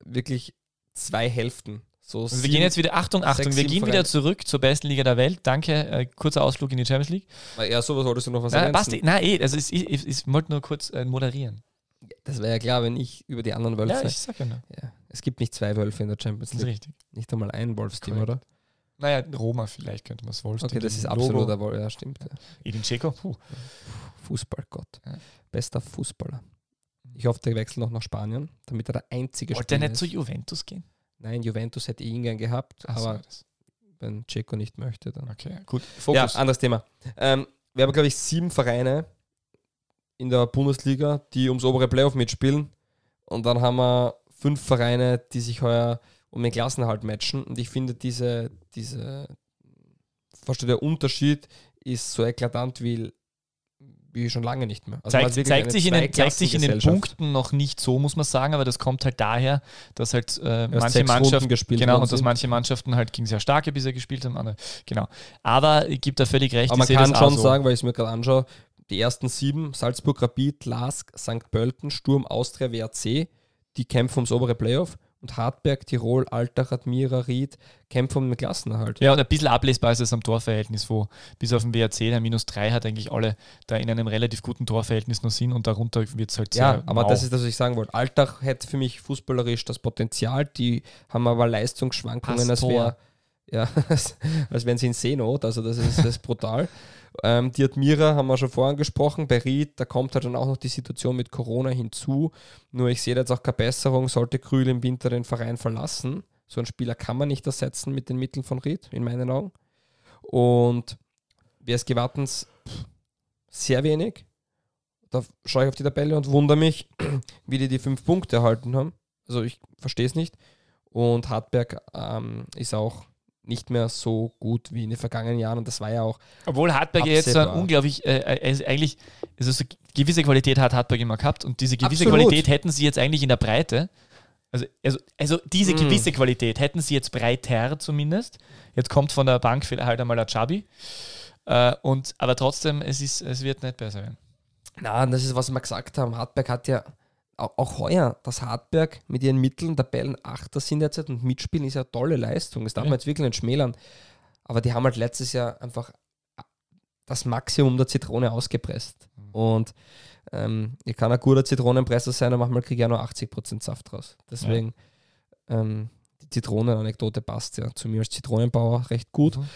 wirklich zwei Hälften. So Also wir gehen jetzt wieder, Achtung, Achtung, sechs, wir gehen wieder zurück zur besten Liga der Welt. Danke, äh, kurzer Ausflug in die Champions League. Ja, sowas wolltest du noch was ergänzen? Basti, nein, eh, also ich, ich, ich wollte nur kurz äh, moderieren. Das wäre ja klar, wenn ich über die anderen Wölfe. Ja, ich sag ja nur. Ja, es gibt nicht zwei Wölfe in der Champions Das ist League. richtig. Nicht einmal ein Wolfsteam, oder? Naja, Roma vielleicht könnte man es Wolfstein. Okay, das ist absoluter Wolf. Ja, stimmt. Ja. Edin Dzeko. Puh. Fußballgott. Ja. Bester Fußballer. Ich hoffe, der wechselt noch nach Spanien, damit er der einzige Wollte er Spieler nicht zu ist. Juventus gehen? Nein, Juventus hätte ihn gern gehabt, Ach so, aber das- wenn Checo nicht möchte, dann. okay, gut. Ja, Fokus. anderes Thema. Ähm, wir haben, glaube ich, sieben Vereine in der Bundesliga, die ums obere Playoff mitspielen. Und dann haben wir fünf Vereine, die sich heuer um den Klassenhalt matchen. Und ich finde, diese, diese verstehe, der Unterschied ist so eklatant wie, wie schon lange nicht mehr. Also zeigt, zeigt, sich in den, zeigt sich in den. Punkten noch nicht so, muss man sagen, aber das kommt halt daher, dass halt äh, manche Mannschaften gespielt Genau, und dass manche Mannschaften halt gegen sehr starke bisher gespielt haben, andere. Genau. Aber gebe da völlig recht. Aber man kann schon so. sagen, weil ich es mir gerade anschaue, die ersten sieben, Salzburg, Rapid, Lask, St. Pölten, Sturm, Austria, WRC, die kämpfen ums obere Playoff und Hartberg, Tirol, Altach, Admira, Ried kämpfen um den Klassenerhalt. Ja, und ein bisschen ablesbar ist es am Torverhältnis, wo bis auf den WRC der minus 3 hat eigentlich alle da in einem relativ guten Torverhältnis noch sind und darunter wird es halt Ja, sehr aber mau. das ist das, was ich sagen wollte. Altach hätte für mich fußballerisch das Potenzial, die haben aber Leistungsschwankungen, als wäre ja, als, als wären sie in Seenot, also das ist, das ist brutal. Ähm, die Admira haben wir schon vorhin gesprochen, bei Ried, da kommt halt dann auch noch die Situation mit Corona hinzu. Nur ich sehe da jetzt auch keine Besserung, sollte Krühl im Winter den Verein verlassen. So einen Spieler kann man nicht ersetzen mit den Mitteln von Ried, in meinen Augen. Und WSG Wattens pff, sehr wenig. Da schaue ich auf die Tabelle und wundere mich, wie die die fünf Punkte erhalten haben. Also ich verstehe es nicht. Und Hartberg ähm, ist auch nicht mehr so gut wie in den vergangenen Jahren. Und das war ja auch Obwohl Hartberg jetzt so unglaublich, äh, also eigentlich, also so gewisse Qualität hat Hartberg immer gehabt und diese gewisse Absolut. Qualität hätten sie jetzt eigentlich in der Breite. Also, also, also diese Mm. gewisse Qualität hätten sie jetzt breiter zumindest. Jetzt kommt von der Bank vielleicht halt einmal der Chabi. Äh, und, aber trotzdem, es, ist, es wird nicht besser werden. Na, das ist, was wir gesagt haben. Hartberg hat ja auch, heuer, dass Hartberg mit ihren Mitteln Tabellen Achter sind derzeit und mitspielen ist ja eine tolle Leistung. Das darf Ja. man jetzt wirklich nicht schmälern. Aber die haben halt letztes Jahr einfach das Maximum der Zitrone ausgepresst. Mhm. Und ähm, ich kann ein guter Zitronenpresser sein, und manchmal kriege ich auch noch 80% Saft raus. Deswegen, ähm, die Zitronenanekdote passt ja zu mir als Zitronenbauer recht gut. Mhm.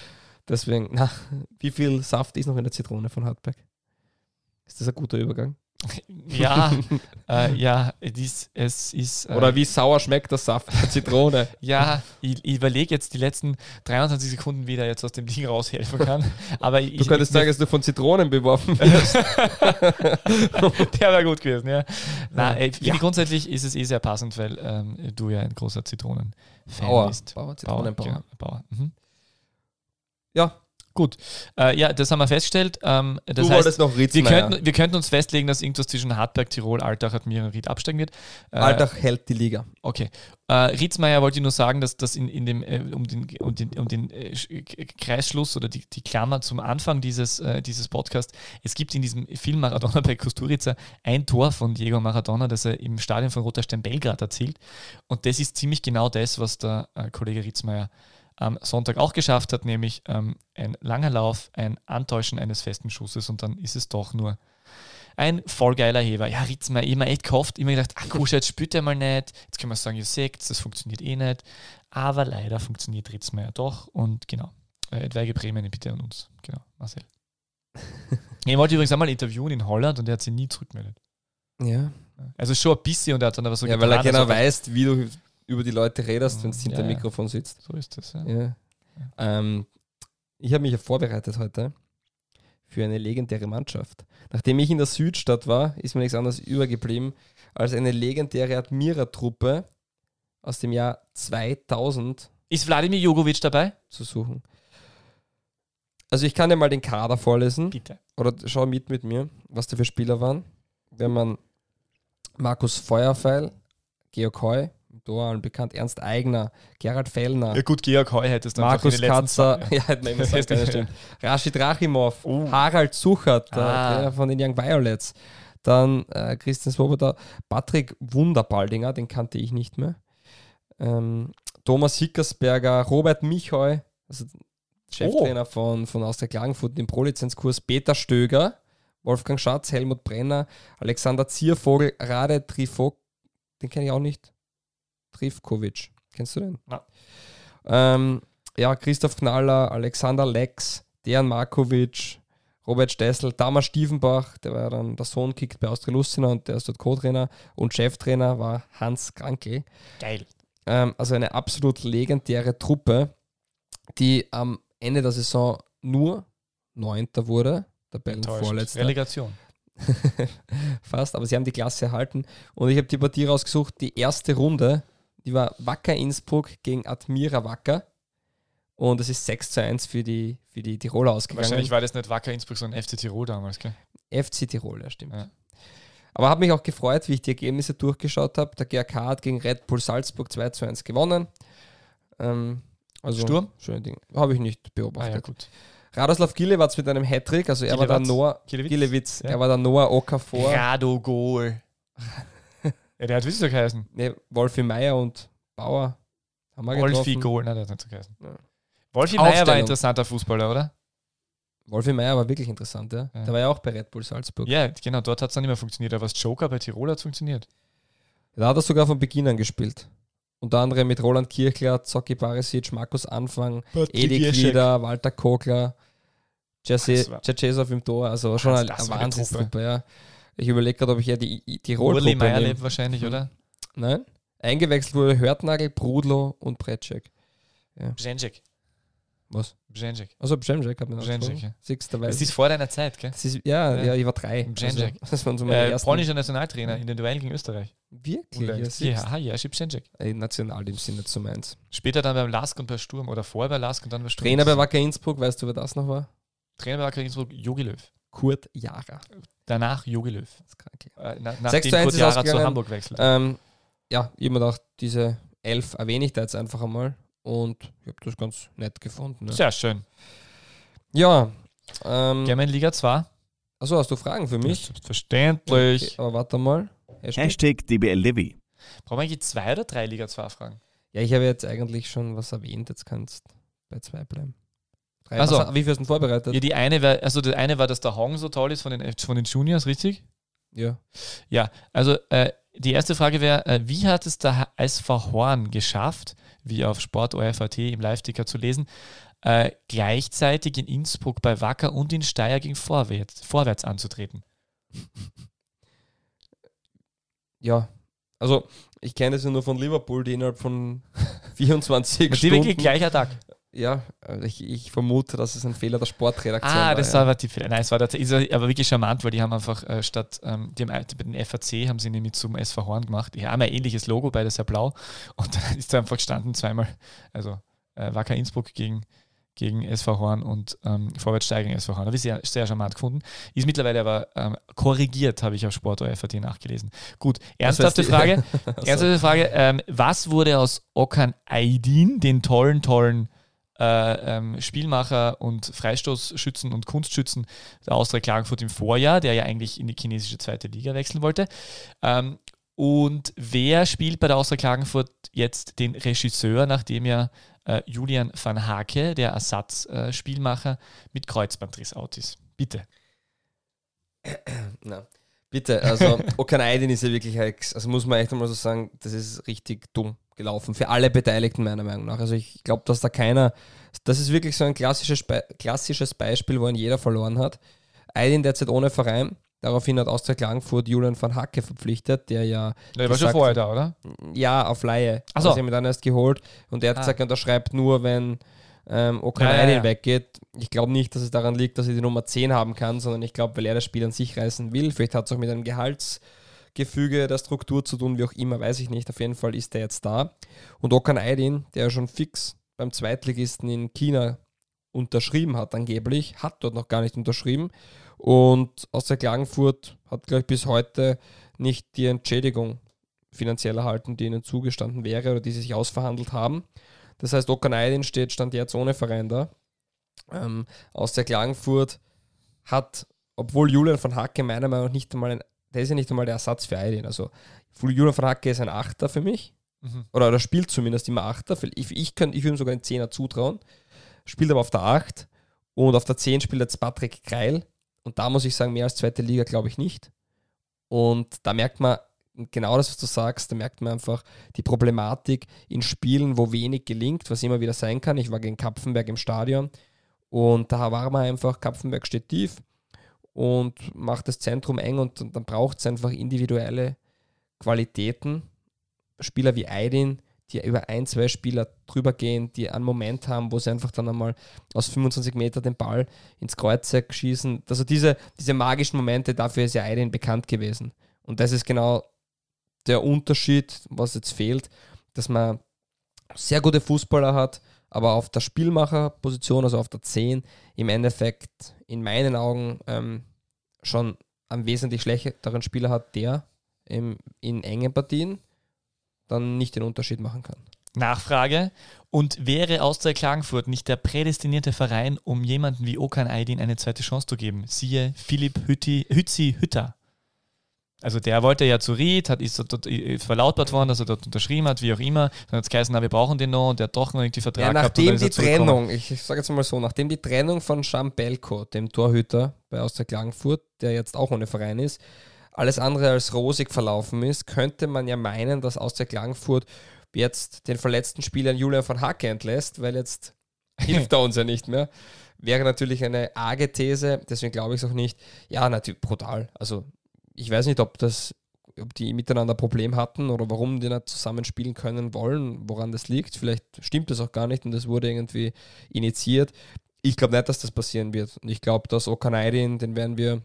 Deswegen, na, wie viel Saft ist noch in der Zitrone von Hartberg? Ist das ein guter Übergang? Ja, äh, ja, dies, es ist. Äh, Oder wie sauer schmeckt der Saft der Zitrone? Ja, ich, ich überlege jetzt die letzten 23 Sekunden, wie jetzt aus dem Ding raushelfen kann. Aber ich, Du könntest ich, sagen, dass du von Zitronen beworfen wirst. Der wäre gut gewesen, ja. Ey, finde Ja. ich grundsätzlich ist es eh sehr passend, weil ähm, du ja ein großer Zitronen-Fan bist. Bauer, Bauer, Zitronenbauer. genau, Bauer. Mhm. Ja, Gut. Äh, ja, das haben wir festgestellt. Ähm, das du heißt, noch wir Ritzmeier. könnten, wir könnten uns festlegen, dass irgendwas zwischen Hartberg, Tirol, Altach, Admira und Ried absteigen wird. Äh, Alltag hält die Liga. Okay. Äh, Ritzmeier wollte ich nur sagen, dass das in, in dem, äh, um den, um den, um den äh, Kreisschluss oder die, die Klammer zum Anfang dieses, äh, dieses Podcasts, es gibt in diesem Film Maradona bei Kusturica ein Tor von Diego Maradona, das er im Stadion von Roter Stern Belgrad erzielt. Und das ist ziemlich genau das, was der äh, Kollege Ritzmeier am Sonntag auch geschafft hat, nämlich ähm, ein langer Lauf, ein Antäuschen eines festen Schusses und dann ist es doch nur ein voll geiler Heber. Ja, hab mir echt gehofft, immer gedacht, ach Kusche, jetzt spielt er mal nicht. Jetzt können wir sagen, ihr seht, das funktioniert eh nicht. Aber leider funktioniert Ritzmeier doch und genau. Äh, etwaige Prämien bitte an uns. Genau, Marcel. ich wollte übrigens einmal interviewen in Holland und er hat sich nie zurückgemeldet. Ja, Also schon ein bisschen und er hat dann aber so ja weil er getan, genau weiß, wie du über die Leute redest, wenn du Ja, hinter dem. Mikrofon sitzt. So ist das, ja. Ähm, ich habe mich ja vorbereitet heute für eine legendäre Mannschaft. Nachdem ich in der Südstadt war, ist mir nichts anderes übergeblieben als eine legendäre Admira-Truppe aus dem Jahr 2000 Ist Wladimir Jogovic dabei? zu suchen. Also ich kann dir mal den Kader vorlesen Bitte. oder schau mit mit mir, was da für Spieler waren. Wenn man Markus Feuerfeil, Georg Heu, allen bekannt, Ernst Eigner, Gerhard Fellner, Ja gut, Georg Heu hättest du Markus Katzer, ja, hätte man immer. Rashid Rachimov, Oh. Harald Suchert, der Ah. Trainer von den Young Violets, dann äh, Christian Swoboda, Patrick Wunderbaldinger, den kannte ich nicht mehr, ähm, Thomas Hickersberger, Robert Micheu, also Cheftrainer von, von Austria Klagenfurt im Pro-Lizenzkurs, Peter Stöger, Wolfgang Schatz, Helmut Brenner, Alexander Ziervogel, Rade Trifok, den kenne ich auch nicht, Trifkovic, kennst du den? Na. Ähm, ja, Christoph Knaller, Alexander Lex, Dejan Markovic, Robert Stessel, Damar Stiefenbach, der war ja dann der Sohn kickt bei Austria Lucina und der ist dort Co-Trainer und Cheftrainer war Hans Krankel. Geil. Ähm, also eine absolut legendäre Truppe, die am Ende der Saison nur Neunter wurde, Enttäuscht. Tabellenvorletzter. Relegation. Fast, aber sie haben die Klasse erhalten. Und ich habe die Partie rausgesucht, die erste Runde, die war Wacker Innsbruck gegen Admira Wacker. Und es ist 6 zu 1 für die, für die Tiroler ausgegangen. Wahrscheinlich war das nicht Wacker Innsbruck, sondern FC Tirol damals, gell? FC Tirol, ja stimmt. Ja. Aber habe mich auch gefreut, wie ich die Ergebnisse durchgeschaut habe. Der GRK hat gegen Red Bull Salzburg 2 zu 1 gewonnen. Ähm, also Sturm? Schöne Dinge. Habe ich nicht Ah beobachtet. ja, gut. Radoslav Gilewatz mit einem Hattrick, also er war der Gilewatz? Noah Gilewitz? Gilewitz, Ja. er war der Noah Okafor, Rado Goal. Ja, der hat wirklich so geheißen. nee, Wolfi Meier und Bauer haben wir Wolfi getroffen. Goal. Nein, der hat nicht so geheißen. Ja. Wolfi Meier war ein interessanter Fußballer, oder? Wolfi Meier war wirklich interessant, ja. Ja. Der war ja auch bei Red Bull Salzburg. Ja, genau, dort hat es dann nicht mehr funktioniert. Aber als Joker bei Tirol hat es funktioniert. Da hat er sogar von Beginn an gespielt. Unter anderem mit Roland Kirchler, Zocki Barisic, Markus Anfang, Edi Glieder, Walter Kogler, Das war- Cecesov im Tor, also schon eine Wahnsinnstruppe, ja. Ich überlege gerade, ob ich ja die I- Tirol-Truppe Urli nehme. Meierleb wahrscheinlich, Mhm. oder? Nein. Eingewechselt wurde Hörtnagel, Brudlo und Bretschek. Brzęczyk. Was? Brzęczyk. Also Brzemczek hat man Brzęczyk, auch ja. Sechster Das ist vor deiner Zeit, gell? Ist, ja, Ja. ja, ich war drei. Brzęczyk. Also, das waren so meine Äh, ersten. polnischer Nationaltrainer in den Duellen gegen Österreich. Wirklich? Ja, Ja, ja, Brzęczyk. Ey, National im Sinne zu meins. Später dann beim Lask und bei Sturm oder vorher bei Lask und dann bei Sturm. Trainer bei Wacker Innsbruck, weißt du, wer das noch war? Trainer bei Wacker Innsbruck, Jogi Löw. Kurt Jara. Danach Jogi Löw. Das ist krank. Äh, na, 6 nachdem zu 1 Kurt ist Jara zu. Hamburg wechselt. Ähm, ja, ich habe mir gedacht, diese elf erwähne ich da jetzt einfach einmal. Und ich habe das ganz nett gefunden. Ne? Sehr schön. Ja. Ähm, in Liga 2. achso, hast du Fragen für mich? Selbstverständlich. Okay, aber warte mal. Hashtag. Hashtag DBL Levy. Brauchen wir eigentlich zwei oder drei Liga 2 Fragen? Ja, ich habe jetzt eigentlich schon was erwähnt, jetzt kannst bei zwei bleiben. Drei. Also. Was- wie viel hast du denn vorbereitet? Ja, die eine war, also das eine war, dass der Hong so toll ist von den, von den Juniors, richtig? Ja. Ja, also äh, die erste Frage wäre, äh, wie hat es der SV Horn geschafft, wie auf Sport ORFAT im Live-Ticker zu lesen, äh, gleichzeitig in Innsbruck bei Wacker und in Steyr gegen Vorwärts, Vorwärts anzutreten? Ja. Also, ich kenne das ja nur von Liverpool, die innerhalb von 24 Die Stunden. wirklich gleicher Tag. Ja, also ich, ich vermute, dass es ein Fehler der Sportredaktion Ah, war. das ja. war die Fehler. Nein, es war tatsächlich, aber wirklich charmant, weil die haben einfach äh, statt, ähm, die haben äh, bei den FAC haben sie nämlich zum SV Horn gemacht. Die haben ein ähnliches Logo, beides ja blau. Und dann ist da einfach gestanden zweimal, also äh, Wacker Innsbruck gegen, gegen SV Horn und ähm, Vorwärtssteiger gegen SV Horn. Habe ich sehr, sehr charmant gefunden. Ist mittlerweile aber ähm, korrigiert, habe ich auf Sport FAT nachgelesen. Gut, ernsthafte heißt Frage. Ernsthafte Frage, ähm, was wurde aus Okan Aydin, den tollen, tollen äh, ähm, Spielmacher und Freistoßschützen und Kunstschützen der Austria Klagenfurt im Vorjahr, der ja eigentlich in die chinesische zweite Liga wechseln wollte. Ähm, und wer spielt bei der Austria Klagenfurt jetzt den Regisseur, nachdem ja äh, Julian van Hake, der Ersatzspielmacher, äh, mit Kreuzbandriss out ist? Bitte. Na, bitte, also Okan Aydin ist ja wirklich, also muss man echt einmal so sagen, das ist richtig dumm gelaufen für alle Beteiligten meiner Meinung nach. Also ich glaube, dass da keiner, das ist wirklich so ein klassisches, klassisches Beispiel, wo ihn jeder verloren hat. Aydin derzeit ohne Verein, daraufhin hat Austria Klagenfurt Julian van Hacke verpflichtet, der ja Der war schon vorher da, oder? ja, auf Laie. Also, sie haben ihn dann erst geholt und er hat Ah. gesagt, er unterschreibt nur, wenn ähm, Okan Ja, ja, ja. weggeht. Ich glaube nicht, dass es daran liegt, dass er die Nummer 10 haben kann, sondern ich glaube, weil er das Spiel an sich reißen will. Vielleicht hat es auch mit einem Gehaltsgefüge der Struktur zu tun, wie auch immer, weiß ich nicht. Auf jeden Fall ist er jetzt da. Und Okan Aydin, der schon fix beim Zweitligisten in China unterschrieben hat, angeblich, hat dort noch gar nicht unterschrieben. Und aus der Klagenfurt hat, glaube ich, bis heute nicht die Entschädigung finanziell erhalten, die ihnen zugestanden wäre oder die sie sich ausverhandelt haben. Das heißt, Okan Aydin steht Stand jetzt ohne Verein da. Ähm, aus der Klagenfurt hat, obwohl Julian von Hacke meiner Meinung nach nicht einmal ein, der ist ja nicht einmal der Ersatz für Aydin. Also Julian von Hacke ist ein Achter für mich. Mhm. Oder, oder spielt zumindest immer Achter. Ich, ich, könnt, ich würde ihm sogar einen Zehner zutrauen. Spielt aber auf der 8. Und auf der 10 spielt jetzt Patrick Kreil. Und da muss ich sagen, mehr als zweite Liga glaube ich nicht. Und da merkt man genau das, was du sagst, da merkt man einfach die Problematik in Spielen, wo wenig gelingt, was immer wieder sein kann. Ich war gegen Kapfenberg im Stadion und da war man einfach, Kapfenberg steht tief und macht das Zentrum eng und, und dann braucht es einfach individuelle Qualitäten. Spieler wie Aydin, die über ein, zwei Spieler drüber gehen, die einen Moment haben, wo sie einfach dann einmal aus 25 Meter den Ball ins Kreuzeck schießen. Also diese, diese magischen Momente, dafür ist ja Aydin bekannt gewesen. Und das ist genau der Unterschied, was jetzt fehlt, dass man sehr gute Fußballer hat, aber auf der Spielmacherposition, also auf der 10, im Endeffekt in meinen Augen ähm, schon einen wesentlich schlechteren Spieler hat, der im, in engen Partien dann nicht den Unterschied machen kann. Nachfrage. Und wäre Austria Klagenfurt nicht der prädestinierte Verein, um jemanden wie Okan Aydin eine zweite Chance zu geben? Siehe Philipp Hütti, Hützi Hütter. Also der wollte ja zu Ried, hat, ist ist verlautbart worden, dass er dort unterschrieben hat, wie auch immer. Dann hat es geheißen, na, wir brauchen den noch und der hat doch noch irgendwie Vertrag Ja, gehabt. nachdem ist er die. Trennung, ich, ich sage jetzt mal so, nachdem die Trennung von Jean Belko, dem Torhüter bei Austria Klagenfurt, der jetzt auch ohne Verein ist, alles andere als rosig verlaufen ist, könnte man ja meinen, dass Austria Klagenfurt jetzt den verletzten Spieler Julian von Hacke entlässt, weil jetzt hilft er uns ja nicht mehr. Wäre natürlich eine arge These, deswegen glaube ich es auch nicht. Ja, natürlich brutal. Also ich weiß nicht, ob das ob die miteinander ein Problem hatten oder warum die nicht zusammen spielen können wollen, woran das liegt. Vielleicht stimmt das auch gar nicht und das wurde irgendwie initiiert. Ich glaube nicht, dass das passieren wird. Und ich glaube, dass Okanaidin, den werden wir,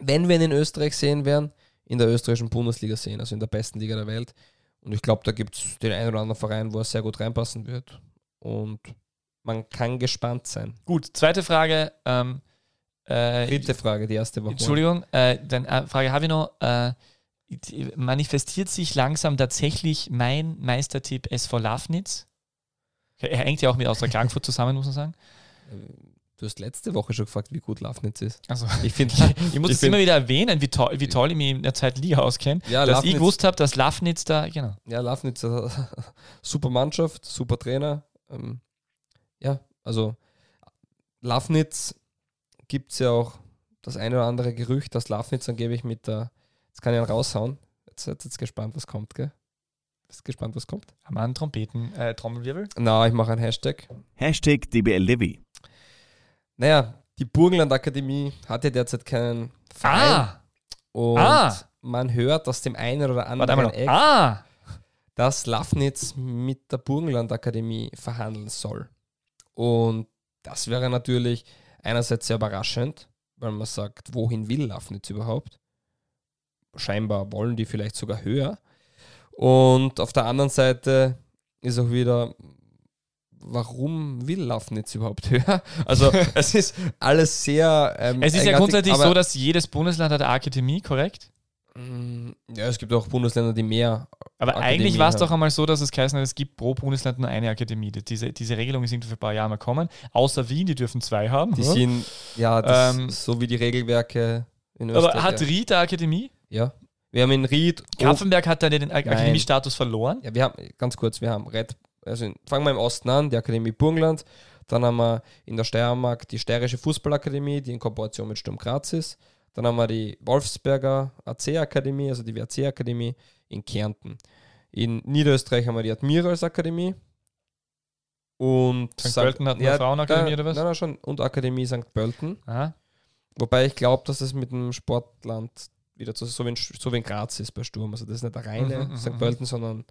wenn wir ihn in Österreich sehen werden, in der österreichischen Bundesliga sehen, also in der besten Liga der Welt. Und ich glaube, da gibt es den einen oder anderen Verein, wo er sehr gut reinpassen wird. Und man kann gespannt sein. Gut, zweite Frage. Ähm, äh, Dritte Frage, die erste Woche. Entschuldigung, äh, dann äh, Frage habe ich noch. Äh, manifestiert sich langsam tatsächlich mein Meistertipp SV Lafnitz? Er hängt ja auch mit Austria Klagenfurt zusammen, muss man sagen. Du hast letzte Woche schon gefragt, wie gut Lafnitz ist. Also, Ich finde, ich muss Ich es find- immer wieder erwähnen, wie toll, wie toll ich mich in der zweiten Liga auskenne. ja, dass ich Lafnitz- gewusst habe, dass Lafnitz da, genau. Ja, Lafnitz, äh, super Mannschaft, super Trainer. Ähm, ja, also Lafnitz gibt es ja auch das eine oder andere Gerücht, dass Lafnitz angeblich mit der, jetzt kann ich ihn raushauen, jetzt seid jetzt gespannt, was kommt, gell? Bist gespannt, was kommt? Haben wir einen Trompeten, äh, Trommelwirbel? Na, ich mache einen Hashtag. Hashtag DBLDW. Naja, die Burgenland Akademie hat ja derzeit keinen Verein. Ah! Und Ah! man hört aus dem einen oder anderen. Eck, Ah! dass Lafnitz mit der Burgenland Akademie verhandeln soll. Und das wäre natürlich einerseits sehr überraschend, weil man sagt, wohin will Lafnitz überhaupt? Scheinbar wollen die vielleicht sogar höher. Und auf der anderen Seite ist auch wieder, warum will Lafnitz überhaupt höher? Also es ist alles sehr. Ähm, Es ist ja grundsätzlich so, dass jedes Bundesland hat eine Akademie, korrekt? Mm, Ja, es gibt auch Bundesländer, die mehr. Aber Akademie eigentlich war es doch einmal so, dass es geheißen hat, es gibt pro Bundesland nur eine Akademie. Diese, diese Regelung ist irgendwie vor ein paar Jahren mal gekommen. Außer Wien, die dürfen zwei haben. Die Ja. sind, ja, das, Ähm, so wie die Regelwerke in Österreich. Aber hat. Ried eine Akademie? ja. Wir haben in Ried. Grafenberg hat da den Ak- Akademiestatus verloren. Ja, wir haben, ganz kurz, wir haben Red, also fangen wir im Osten an, die Akademie Burgenland. Dann haben wir in der Steiermark die Steirische Fußballakademie, die in Kooperation mit Sturm Graz ist. Dann haben wir die Wolfsberger AC-Akademie, also die WAC-Akademie in Kärnten. In Niederösterreich haben wir die Admirals Akademie. Und St. Pölten hat eine Frauenakademie da- oder was? Nein, nein, schon. Und Akademie St. Pölten. Aha. Wobei ich glaube, dass es mit dem Sportland wieder zu, so wie, in, so wie in Graz ist bei Sturm. Also das ist nicht der reine Mhm, mhm, St. mhm. Pölten, sondern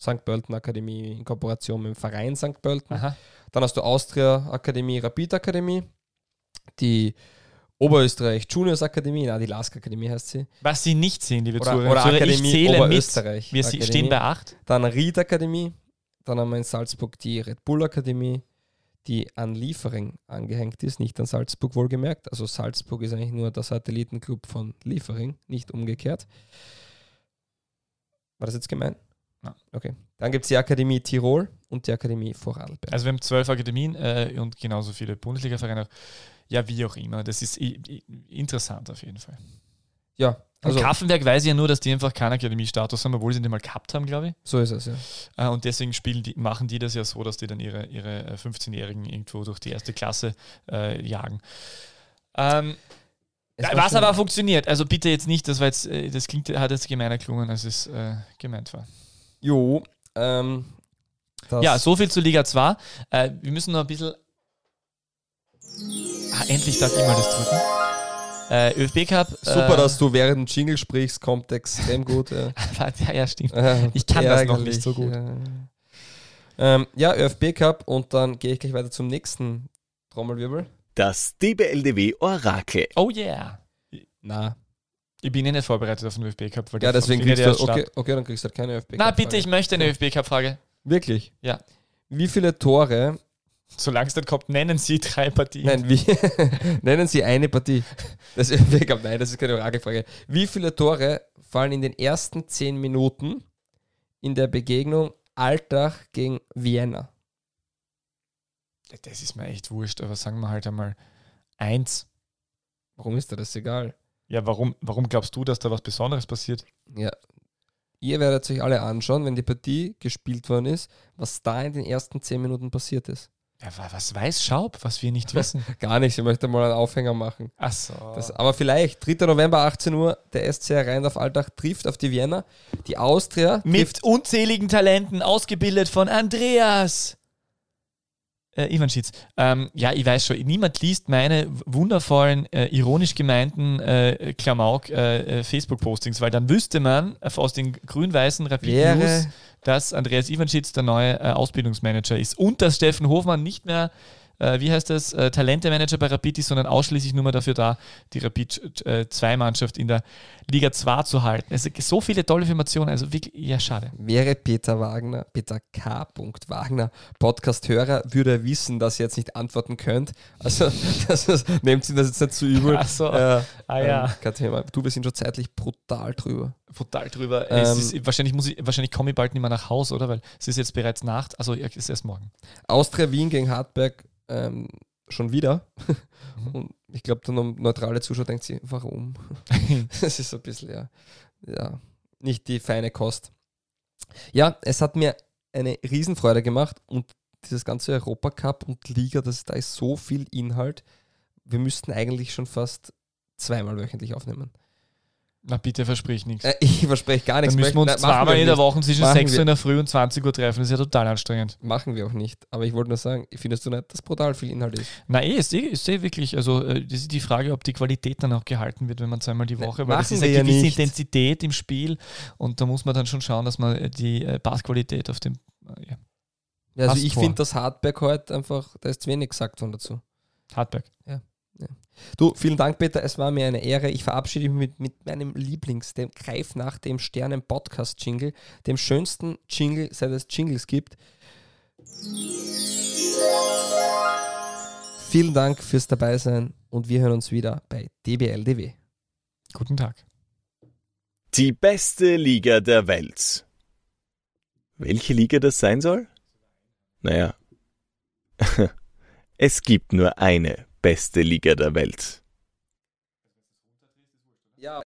St. Pölten Akademie in Kooperation mit dem Verein St. Pölten. Aha. Dann hast du Austria Akademie, Rapid Akademie, die Oberösterreich Juniors Akademie, na die LASK Akademie heißt sie. Was Sie nicht sehen, liebe Oder, Zuhörer, oder Zuhörer, ich Akademie zähle mit. Oberösterreich. Wir sie- Akademie. stehen bei acht. Dann Ried Akademie, dann haben wir in Salzburg die Red Bull Akademie, die an Liefering angehängt ist, nicht an Salzburg wohlgemerkt. Also Salzburg ist eigentlich nur der Satellitenclub von Liefering, nicht umgekehrt. War das jetzt gemein? Nein. Okay. Dann gibt es die Akademie Tirol und die Akademie Vorarlberg. Also wir haben zwölf Akademien äh, und genauso viele Bundesliga-Vereine. auch. Ja, wie auch immer. Das ist interessant auf jeden Fall. ja, Also Grafenberg weiß ich ja nur, dass die einfach keinen Akademiestatus haben, obwohl sie den mal gehabt haben, glaube ich. so ist es, ja. Äh, Und deswegen spielen die, machen die das ja so, dass die dann ihre, ihre äh, 15-Jährigen irgendwo durch die erste Klasse äh, jagen. Ähm, was aber funktioniert, also bitte jetzt nicht, das war jetzt, äh, das klingt, hat jetzt gemeiner klungen, als es äh, gemeint war. Jo, ähm, Ja, so viel zu Liga 2. Äh, wir müssen noch ein bisschen. Ah, endlich darf ich mal das drücken. Äh, ÖFB Cup. super, äh, dass du während dem Jingle sprichst, kommt extrem gut. Ja. ja, ja, stimmt. Ich kann das noch nicht so gut. Ja, ähm, ja ÖFB Cup und dann gehe ich gleich weiter zum nächsten Trommelwirbel. Das DBLDW Orakel. Oh yeah. Na, Ich bin eh nicht vorbereitet auf den ÖFB Cup, weil ja, deswegen kriegst du, okay, okay, dann kriegst du halt keine ÖFB Cup. Na bitte, ich möchte eine ÖFB Cup Frage. Wirklich? Ja. Wie viele Tore, Solange es nicht kommt, nennen Sie drei Partien. nein, wie, nennen Sie eine Partie. Das ÖFB Cup, nein, das ist keine Orakelfrage. Wie viele Tore fallen in den ersten zehn Minuten in der Begegnung Altach gegen Vienna? Das ist mir echt wurscht, aber sagen wir halt einmal eins. Warum ist dir das egal? Ja, warum, warum glaubst du, dass da was Besonderes passiert? Ja. Ihr werdet euch alle anschauen, wenn die Partie gespielt worden ist, was da in den ersten zehn Minuten passiert ist. Ja, wa- was weiß Schaub, was wir nicht wissen? Gar nichts, ich möchte mal einen Aufhänger machen. Ach so. Das, aber vielleicht, 3. November, 18 Uhr, der SC Rheindorf Altach trifft auf die Vienna. Die Austria Mit trifft. unzähligen Talenten, ausgebildet von Andreas. Äh, Ivan Schitz. Ähm, ja, ich weiß schon, niemand liest meine wundervollen, äh, ironisch gemeinten äh, Klamauk-Facebook-Postings, weil dann wüsste man äh, aus den grün-weißen Rapid Wäre- News, dass Andreas Ivanschitz der neue äh, Ausbildungsmanager ist und dass Steffen Hofmann nicht mehr, äh, wie heißt das, äh, Talente-Manager bei Rapid ist, sondern ausschließlich nur mehr dafür da, die Rapid-2-Mannschaft in der Liga 2 zu halten. Also so viele tolle Informationen, also wirklich, ja, schade. Wäre Peter Wagner, Peter K. Wagner, Podcast-Hörer, würde er wissen, dass ihr jetzt nicht antworten könnt. Also, das ist, nehmt sie das jetzt nicht zu übel. Ach so. Äh, Ah ja. ähm, kein Thema. Du, wir sind schon zeitlich brutal drüber. Brutal drüber. Ähm, ist, wahrscheinlich muss ich, wahrscheinlich komme ich bald nicht mehr nach Hause, oder? Weil es ist jetzt bereits Nacht. Also ja, es ist erst morgen. Austria Wien gegen Hartberg ähm, schon wieder. Mhm. Und ich glaube, der neutrale Zuschauer denkt sich, warum? das ist so ein bisschen, ja, ja, nicht die feine Kost. Ja, es hat mir eine Riesenfreude gemacht und dieses ganze Europacup und Liga, das, da ist so viel Inhalt. Wir müssten eigentlich schon fast zweimal wöchentlich aufnehmen. Na bitte versprich nichts. Äh, ich verspreche gar nichts. Dann müssen wir uns zweimal in der. Woche zwischen Machen 6 Uhr in der Früh und 20 Uhr treffen. Das ist ja total anstrengend. Machen wir auch nicht. Aber ich wollte nur sagen, findest du nicht, dass brutal viel Inhalt ist? Na eh, ist eh, eh wirklich, also äh, das ist die Frage, ob die Qualität dann auch gehalten wird, wenn man zweimal die Woche, weil das machen ist eine ja gewisse nicht. Intensität im Spiel und da muss man dann schon schauen, dass man äh, die äh, Passqualität auf dem, äh, ja, Ja, also ich finde, das Hardback heute einfach, da ist zu wenig gesagt worden dazu. Hardback. Du, vielen Dank, Peter. Es war mir eine Ehre. Ich verabschiede mich mit, mit meinem Lieblings, dem Greif nach dem Sternen Podcast Jingle, dem schönsten Jingle, seit es Jingles gibt. Vielen Dank fürs Dabeisein und wir hören uns wieder bei DBLDW. Guten Tag. Die beste Liga der Welt. Welche Liga das sein soll? Naja. es gibt nur eine beste Liga der Welt. Ja.